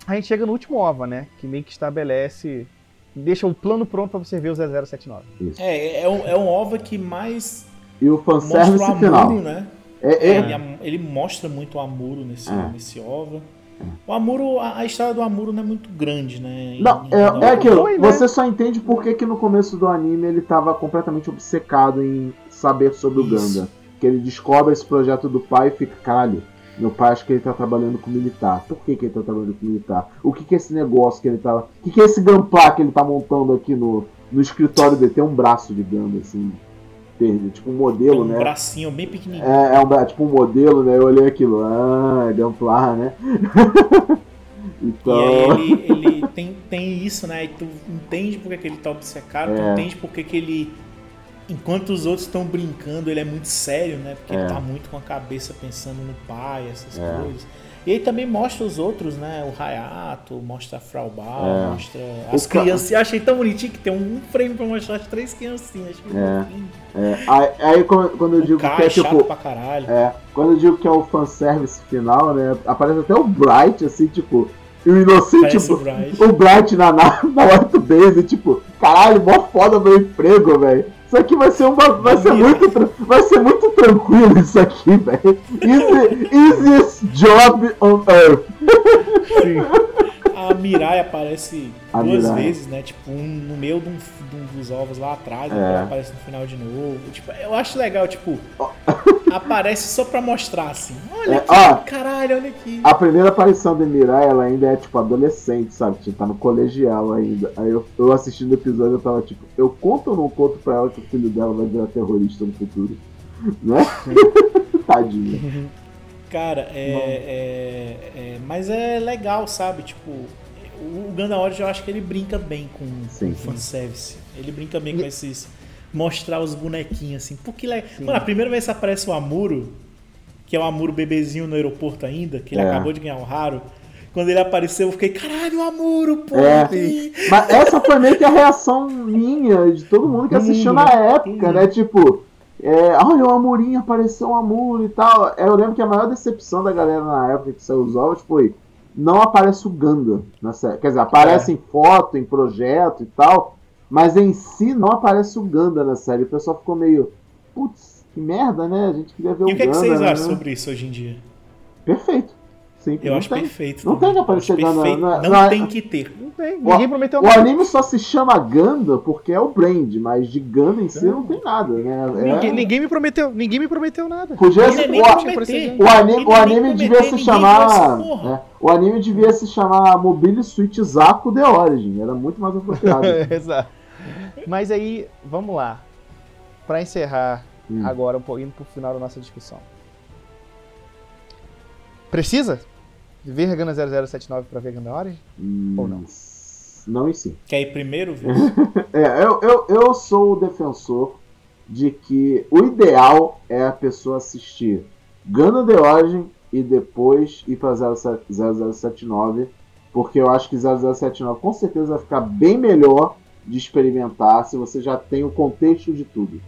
a gente chega no último OVA, né? Que meio que estabelece. Deixa o plano pronto pra você ver o 0079. Isso. É, é um, é um OVA que mais E o mostra fanservice o final. Amuro, né? É, é, Ele, ele mostra muito o Amuro nesse, É. nesse OVA. O Amuro, a, a história do Amuro não é muito grande, né? Não, é, em- é aquilo. Foi, né? Você só entende por que, que no começo do anime ele tava completamente obcecado em saber sobre o Isso. Ganda. Que ele descobre esse projeto do pai e fica, caralho, meu pai acho que ele tá trabalhando com militar. Por que, que ele tá trabalhando com militar? O que, que é esse negócio que ele tá. O que, que é esse Gunpla que ele tá montando aqui no, no escritório dele? Tem um braço de Ganda, assim. Perdido, Tipo um modelo, um né? bracinho bem pequenininho. É, é um, tipo um modelo, né? Eu olhei aquilo. Ah, Gunpla, né? [LAUGHS] E então. aí ele, ele tem, tem isso, né? E tu entende por que, ele tá obcecado, tu É. entende por que, que ele. Enquanto os outros estão brincando, ele é muito sério, né? Porque É. ele tá muito com a cabeça pensando no pai, essas É. coisas. E aí também mostra os outros, né? O Hayato, mostra a Fraubal, É. mostra as O ca- crianças. Eu achei tão bonitinho que tem um frame pra mostrar as três criancinhas. É. É, aí, aí quando eu digo que é é tipo. pra caralho. É, quando eu digo que é o fanservice final, né? Aparece até o Bright, assim, tipo. E o inocente, Parece o tipo, Bright. o Bright na, na, na White Base, tipo, caralho, mó foda meu emprego, velho. Isso aqui vai ser uma. Vai ser muito. Vai ser muito tranquilo isso aqui, velho. Easy, easiest job on earth. Sim. A Mirai aparece A duas Mirai. vezes, né? Tipo, um no meio de um, de um dos ovos lá atrás, É. e aparece no final de novo. Tipo, eu acho legal, tipo, [LAUGHS] aparece só pra mostrar assim. Olha É, aqui, ó. caralho, olha aqui. A primeira aparição de Mirai, ela ainda é tipo adolescente, sabe? Tipo, tá no colegial ainda. Aí eu, eu assistindo o episódio, eu tava tipo, eu conto ou não conto pra ela que o filho dela vai virar terrorista no futuro? Né? [LAUGHS] [LAUGHS] Tadinho. Cara, é, é- é- Mas é legal, sabe? Tipo, o Gundam Origin eu acho que ele brinca bem com, Sim. com fanservice. Ele brinca bem com esses. Mostrar os bonequinhos assim. Pô, que legal. Mano, a primeira vez que aparece o Amuro, que é o Amuro bebezinho no aeroporto ainda, que ele É. acabou de ganhar o raro. Quando ele apareceu, eu fiquei, caralho, o Amuro, pô! É. Mas essa foi meio que a reação minha, de todo mundo que [LAUGHS] assistiu na época, né? Tipo, é, olha, o Amorim apareceu um Amuro e tal. Eu lembro que a maior decepção da galera na época que saiu os ovos foi não aparece o Ganda na série. Quer dizer, aparece em foto, em projeto e tal, mas em si não aparece o Ganda na série. O pessoal ficou meio, putz, que merda, né? A gente queria ver E o o que, é que Ganda. vocês né? acham sobre isso hoje em dia? Perfeito. Sim, Eu não acho tem. perfeito. não também. tem que aparecer Eu acho Gundam, perfeito. não é- Não não é- tem que ter. Não tem, ninguém prometeu O nada. anime só se chama Ganda porque é o brand, mas de Ganda em si não tem nada, né? É- Ninguém, ninguém me prometeu, ninguém me prometeu nada. Podia ser, o, prometer. o anime, o anime devia se chamar. porra. né? O anime devia se chamar Mobile Suit Zaku The Origin. Era muito mais apropriado. [LAUGHS] Exato. Mas aí, vamos lá. Pra encerrar Hum. agora, um pouquinho pro final da nossa discussão. Precisa ver Gana 0079 pra ver Ganda Origin? Hum, Ou não? Não em si. Quer ir primeiro, viu? [LAUGHS] É, eu, eu, eu sou o defensor de que o ideal é a pessoa assistir Gundam The Origin e depois ir pra 07 0079, porque eu acho que 0079 com certeza vai ficar bem melhor de experimentar se você já tem o contexto de tudo,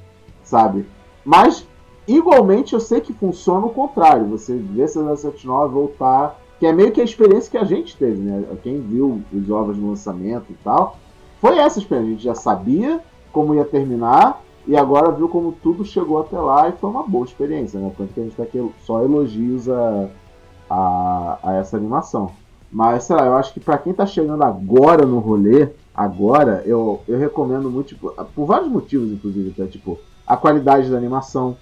sabe? Mas igualmente eu sei que funciona o contrário, você vê 0079 voltar, que é meio que a experiência que a gente teve, né? Quem viu os ovos no lançamento e tal, foi essa experiência. A gente já sabia como ia terminar e agora viu como tudo chegou até lá e foi uma boa experiência, né? Tanto que a gente tá aqui só elogios a, a, a essa animação. Mas, sei lá, eu acho que pra quem tá chegando agora no rolê, agora, eu, eu recomendo muito, tipo, por vários motivos, inclusive, tá? Tipo, a qualidade da animação,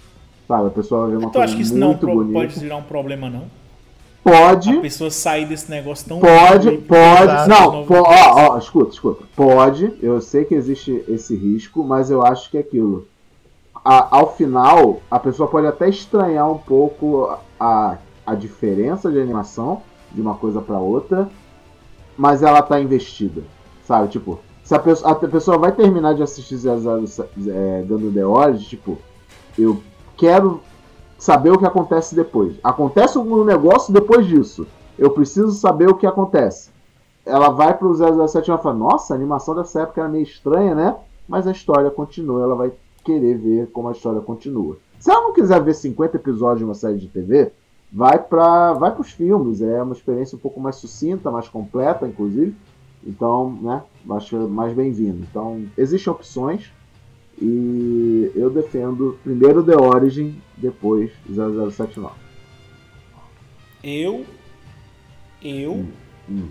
sabe? A pessoa vai ver uma Tu coisa acha que isso não muito pro- bonita. pode virar um problema, não? Pode, A pessoa sair desse negócio tão. Pode, ruim, pode. Exato. Não, po- ó, ó, escuta, escuta. Pode, eu sei que existe esse risco, mas eu acho que é aquilo. A- ao final, a pessoa pode até estranhar um pouco a, a diferença de animação de uma coisa pra outra, mas ela tá investida, sabe? Tipo, se a pessoa, a pessoa vai terminar de assistir 00 é, Gundam The Origin, tipo, eu quero saber o que acontece depois. Acontece algum negócio depois disso. Eu preciso saber o que acontece. Ela vai pro 007 e ela fala: Nossa, a animação dessa época era meio estranha, né? Mas a história continua, ela vai querer ver como a história continua. Se ela não quiser ver 50 episódios de uma série de TV, vai para vai pros filmes. É uma experiência um pouco mais sucinta, mais completa, inclusive. Então, né? Acho mais bem-vindo. Então, existem opções. E eu defendo primeiro The Origin, depois 0079. Eu. Eu. hum.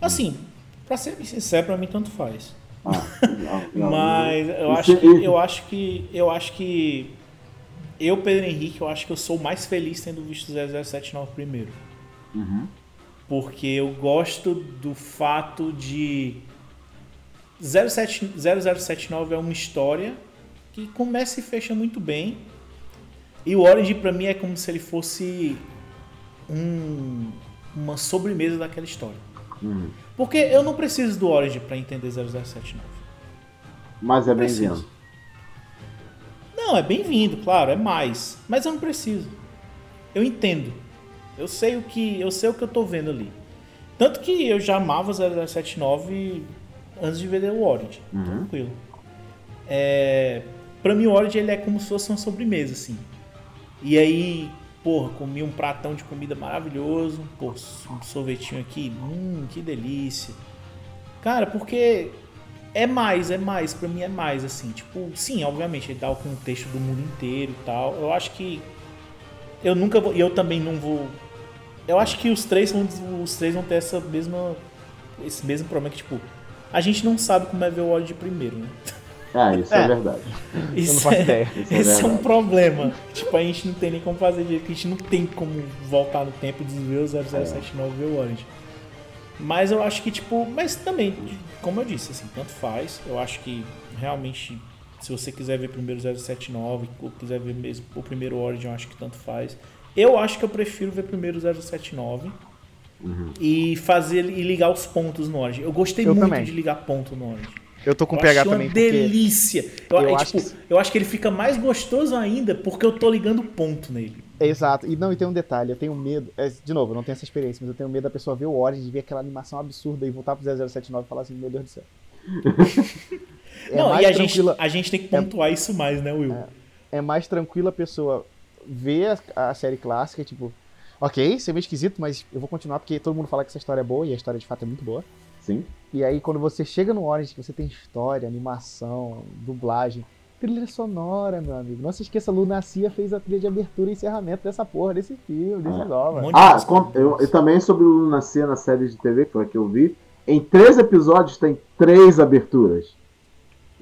Assim, pra ser sincero, pra mim tanto faz. Ah, legal, legal. [LAUGHS] Mas eu acho que. aí. Eu acho que. Eu acho que. Eu, Pedro Henrique, eu acho que eu sou mais feliz tendo visto 0079 primeiro. Uhum. Porque eu gosto do fato de 07, 0079 é uma história que começa e fecha muito bem. E o Origin pra mim é como se ele fosse um- uma sobremesa daquela história. Uhum. Porque eu não preciso do Origin pra entender 0079. Mas é bem-vindo. Não, é bem-vindo, claro, é mais. Mas eu não preciso. Eu entendo. Eu sei o que eu sei o que eu tô vendo ali. Tanto que eu já amava 0079 antes de ver o Origin. Tranquilo. É, pra mim o Origin ele é como se fosse uma sobremesa, assim. E aí, porra, comi um pratão de comida maravilhoso. Pô, um sorvetinho aqui. Hum, que delícia. Cara, porque é mais, é mais, pra mim é mais, assim, tipo, sim, obviamente, ele dá o contexto do mundo inteiro e tal. Eu acho que eu nunca vou, e eu também não vou Eu acho que os três vão, os três vão ter essa mesma, esse mesmo problema que, tipo, a gente não sabe como é ver o óleo de primeiro, né? Ah, isso é, é verdade. [LAUGHS] Isso é, ideia. Isso [LAUGHS] esse é, é, um problema. tipo, a gente não tem nem como fazer direito, a gente não tem como voltar no tempo e desver o 0079 e ver o Orange. Mas eu acho que, tipo, mas também, como eu disse, assim, tanto faz. Eu acho que realmente, se você quiser ver primeiro o 079, ou quiser ver mesmo o primeiro Orange, eu acho que tanto faz. Eu acho que eu prefiro ver primeiro o 079. Uhum. E fazer e ligar os pontos no Orange. Eu gostei eu muito também. de ligar ponto no Orange. Eu tô com eu PH também. Uma delícia. Eu, eu, é, acho tipo, que... eu acho que ele fica mais gostoso ainda porque eu tô ligando ponto nele. Exato. E não, e tem um detalhe, eu tenho medo. É, de novo, eu não tenho essa experiência, mas eu tenho medo da pessoa ver o Origins, ver aquela animação absurda e voltar pro 0079 e falar assim, meu Deus do céu. [LAUGHS] é não, e a gente, a gente tem que pontuar é, isso mais, né, Will? É, é mais tranquila a pessoa ver a, a série clássica, tipo, ok, isso é meio esquisito, mas eu vou continuar porque todo mundo fala que essa história é boa e a história de fato é muito boa. Sim. E aí quando você chega no Orange, que você tem história, animação, dublagem, trilha sonora, meu amigo. Não se esqueça, Lunacia fez a trilha de abertura e encerramento dessa porra, desse filme, desse É. nova. Um Ah, música. con- eu, e também sobre o Lunacia na série de TV, que foi a que eu vi. Em três episódios tem três aberturas.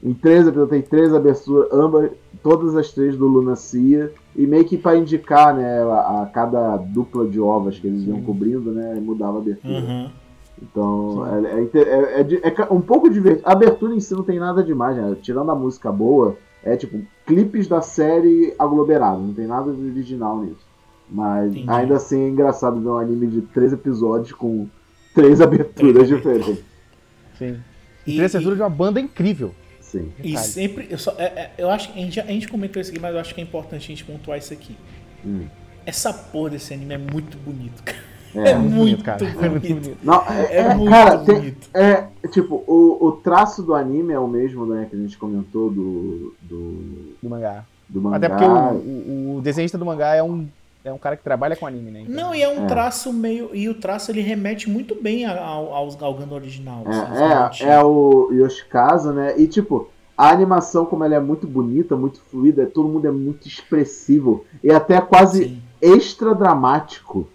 Em três episódios tem três aberturas, ambas, todas as três do Lunacia. E meio que pra indicar, né, a, a cada dupla de ovas que eles iam cobrindo, né, mudava a abertura. Uhum. Então, é, é é- é é um pouco divertido. A abertura em si não tem nada demais, né? Tirando a música boa, é tipo clipes da série aglomerados, não tem nada de original nisso. Mas Entendi. ainda assim é engraçado ver um anime de três episódios com três [LAUGHS] aberturas diferentes. Sim. E- E trilha abertura de uma banda incrível. Sim. E Detalhe. sempre. Eu, só, é- é- eu acho que a gente, já- a gente comentou isso aqui, mas eu acho que é importante a gente pontuar isso aqui. Hum. Essa porra desse anime é muito bonito, cara. É. É, muito bonito, cara. bonito. É muito bonito. Não, é, É é, muito cara, tem, bonito. é tipo, o, o traço do anime é o mesmo, né, que a gente comentou do, do, Do mangá. do mangá. Até porque o, o, o desenhista do mangá é um, é um cara que trabalha com anime, né? Então, Não, e é um É. traço meio. E o traço ele remete muito bem ao, ao, ao Gundam original. assim, É, é, é o Yoshikaza, né? E tipo, a animação, como ela é muito bonita, muito fluida, todo mundo é muito expressivo. E até quase Sim. extra dramático,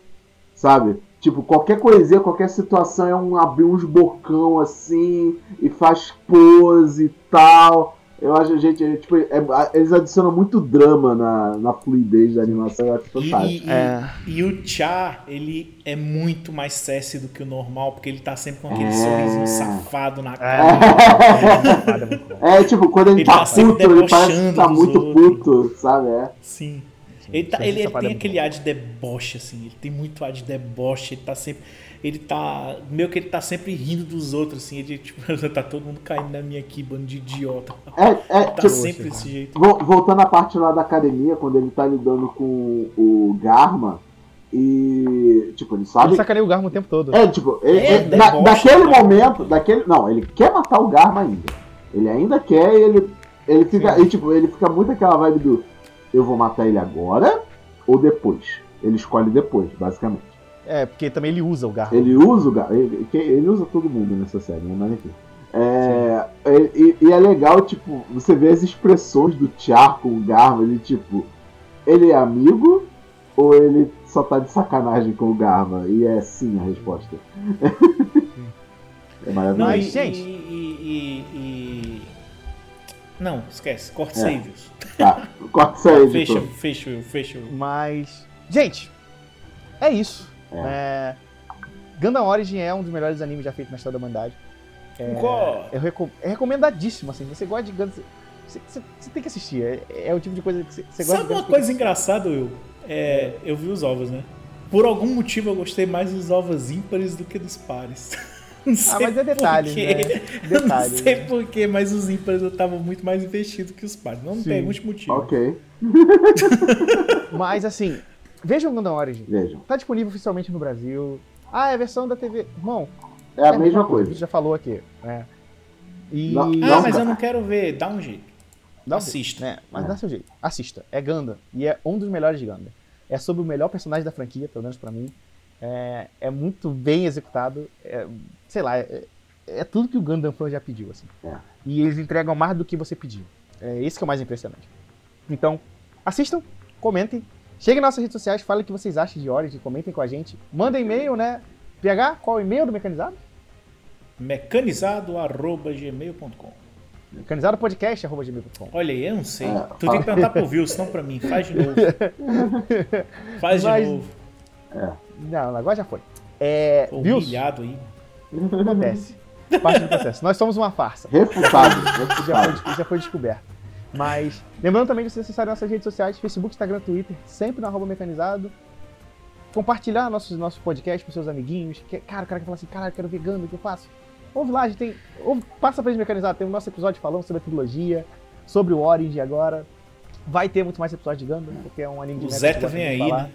sabe? Tipo, qualquer coisinha, qualquer situação é um abrir uns bocão assim e faz pose e tal. Eu acho, gente, é, tipo, é- eles adicionam muito drama na, na fluidez da animação, eu acho E, fantástico. e- É. e o Char, ele é muito mais sassy do que o normal, porque ele tá sempre com aquele É. sorrisinho safado na É. cara. é. É, tipo, quando ele, Ele tá tá puto, ele parece que tá muito outros. puto, sabe? É. Sim. Ele, tá- ele- ele é tem muito aquele ar de deboche, assim. Ele tem muito ar de deboche. Ele tá sempre. Ele tá. Meio que ele tá sempre rindo dos outros, assim. Ele, tipo, [LAUGHS] tá todo mundo caindo na minha aqui, bando de idiota. É, é, Tá tipo, sempre desse jeito. Vol- Voltando à parte lá da academia, quando ele tá lidando com o Garma e. Tipo, ele sabe. Ele sacaneia o Garmo o tempo todo. É, tipo, ele- É, ele- na- daquele cara. momento, daquele. Não, ele quer matar o Garma ainda. Ele ainda quer e ele. Ele fica. E, tipo, ele fica muito aquela vibe do eu vou matar ele agora ou depois. Ele escolhe depois, basicamente. É, porque também ele usa o Garmo. Ele usa o Garma. Ele, ele usa todo mundo nessa série, né? Mas enfim. É, e, e é legal, tipo, você vê as expressões do Char com o Garma, ele tipo, ele é amigo ou ele só tá de sacanagem com o Garma? E é sim a resposta. [LAUGHS] é Não, maravilhoso. Mas, e, gente- E, e- e- Não, esquece. Corte É. saves. Tá, corta [LAUGHS] isso aí, Fecha, fecha, fecha. Mas. Gente, é isso. É. Gundam Origin é um dos melhores animes já feitos na história da humanidade. Concordo. Eu reco- é recomendadíssimo, assim. Você gosta de Gundam. Você, você- você tem que assistir. É, é o tipo de coisa que você, você gosta Sabe de uma coisa engraçada, Will? É, eu vi os ovos, né? Por algum motivo eu gostei mais dos ovos ímpares do que dos pares. [LAUGHS] Ah, sei mas é detalhe, né? Detalhe. não sei né? porquê, mas os ímpares eu tava muito mais investido que os pares. Não Sim. pergunte motivo. Ok, [LAUGHS] Mas assim, vejam Gundam Origin. vejam. Tá disponível oficialmente no Brasil. Ah, é a versão da TV. Irmão, É a mesma coisa. A gente já falou aqui. né? E. Não- Ah, não mas dá. eu não quero ver. Dá um jeito. Dá um assista. jeito, né? Mas É. dá seu jeito. Assista. É Gundam. E é um dos melhores de Gundam. É sobre o melhor personagem da franquia, pelo menos pra mim. É, é muito bem executado. É, sei lá, é, é tudo que o Gundam Fan já pediu, assim. É. E eles entregam mais do que você pediu. É esse que é o mais impressionante. Então, assistam, comentem Cheguem nas nossas redes sociais, falem o que vocês acham de Origin, comentem com a gente. Mandem e-mail, né? PH, qual é o e-mail do Mecanizado? Mecanizado.gmail.com Mecanizadopodcast.gmail.com Olha aí, eu não sei. É, tu tem que perguntar pro Will, senão pra mim. Faz de [LAUGHS] novo. Faz de Mas- novo. Não, agora já foi. É, humilhado aí. Acontece. Parte do processo. Nós somos uma farsa. Refutado, já foi, já foi descoberto. Mas, lembrando também de vocês acessarem nossas redes sociais, Facebook, Instagram, Twitter, sempre no arroba mecanizado. Compartilhar nossos, nossos podcasts com seus amiguinhos. Que, cara, o cara que fala assim, cara, eu quero ver Gundam, o que eu faço? Ouve lá, a gente tem. Ouve, passa pra gente mecanizado, tem o nosso episódio falando sobre a trilogia, sobre o Origin agora. Vai ter muito mais episódios de Gundam, porque é um anime de O Zeta vem aí, falar. né?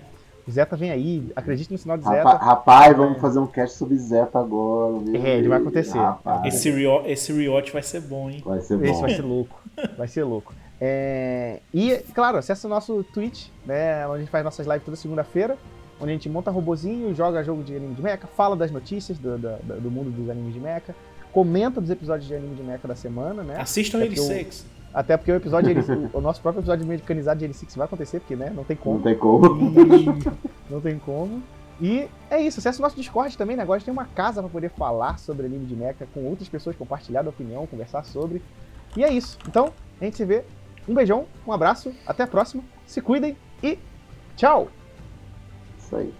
Zeta vem aí, acredite no sinal de Zeta. Rapaz, rapaz, vamos fazer um cast sobre Zeta agora. meu É, ele vai acontecer. Rapaz, Esse, reo- esse rewatch vai ser bom, hein? vai ser Esse bom. vai ser louco. Vai ser louco. É, E, claro, acessa o nosso Twitch, né? Onde a gente faz nossas lives toda segunda-feira. Onde a gente monta robozinho, joga jogo de anime de mecha, fala das notícias do, do, do mundo dos animes de mecha, comenta dos episódios de anime de mecha da semana, né? Assistam É ele porque eu- sex. Até porque o episódio, ele- o nosso próprio episódio mecanizado de L6 vai acontecer, porque, né? Não tem Não como. tem como. Não tem como. E é isso, acessa o nosso Discord também, né? Agora a tem uma casa pra poder falar sobre anime de mecha com outras pessoas, compartilhar da opinião, conversar sobre. E é isso. Então, a gente se vê. Um beijão, um abraço, até a próxima. Se cuidem e tchau! Isso aí.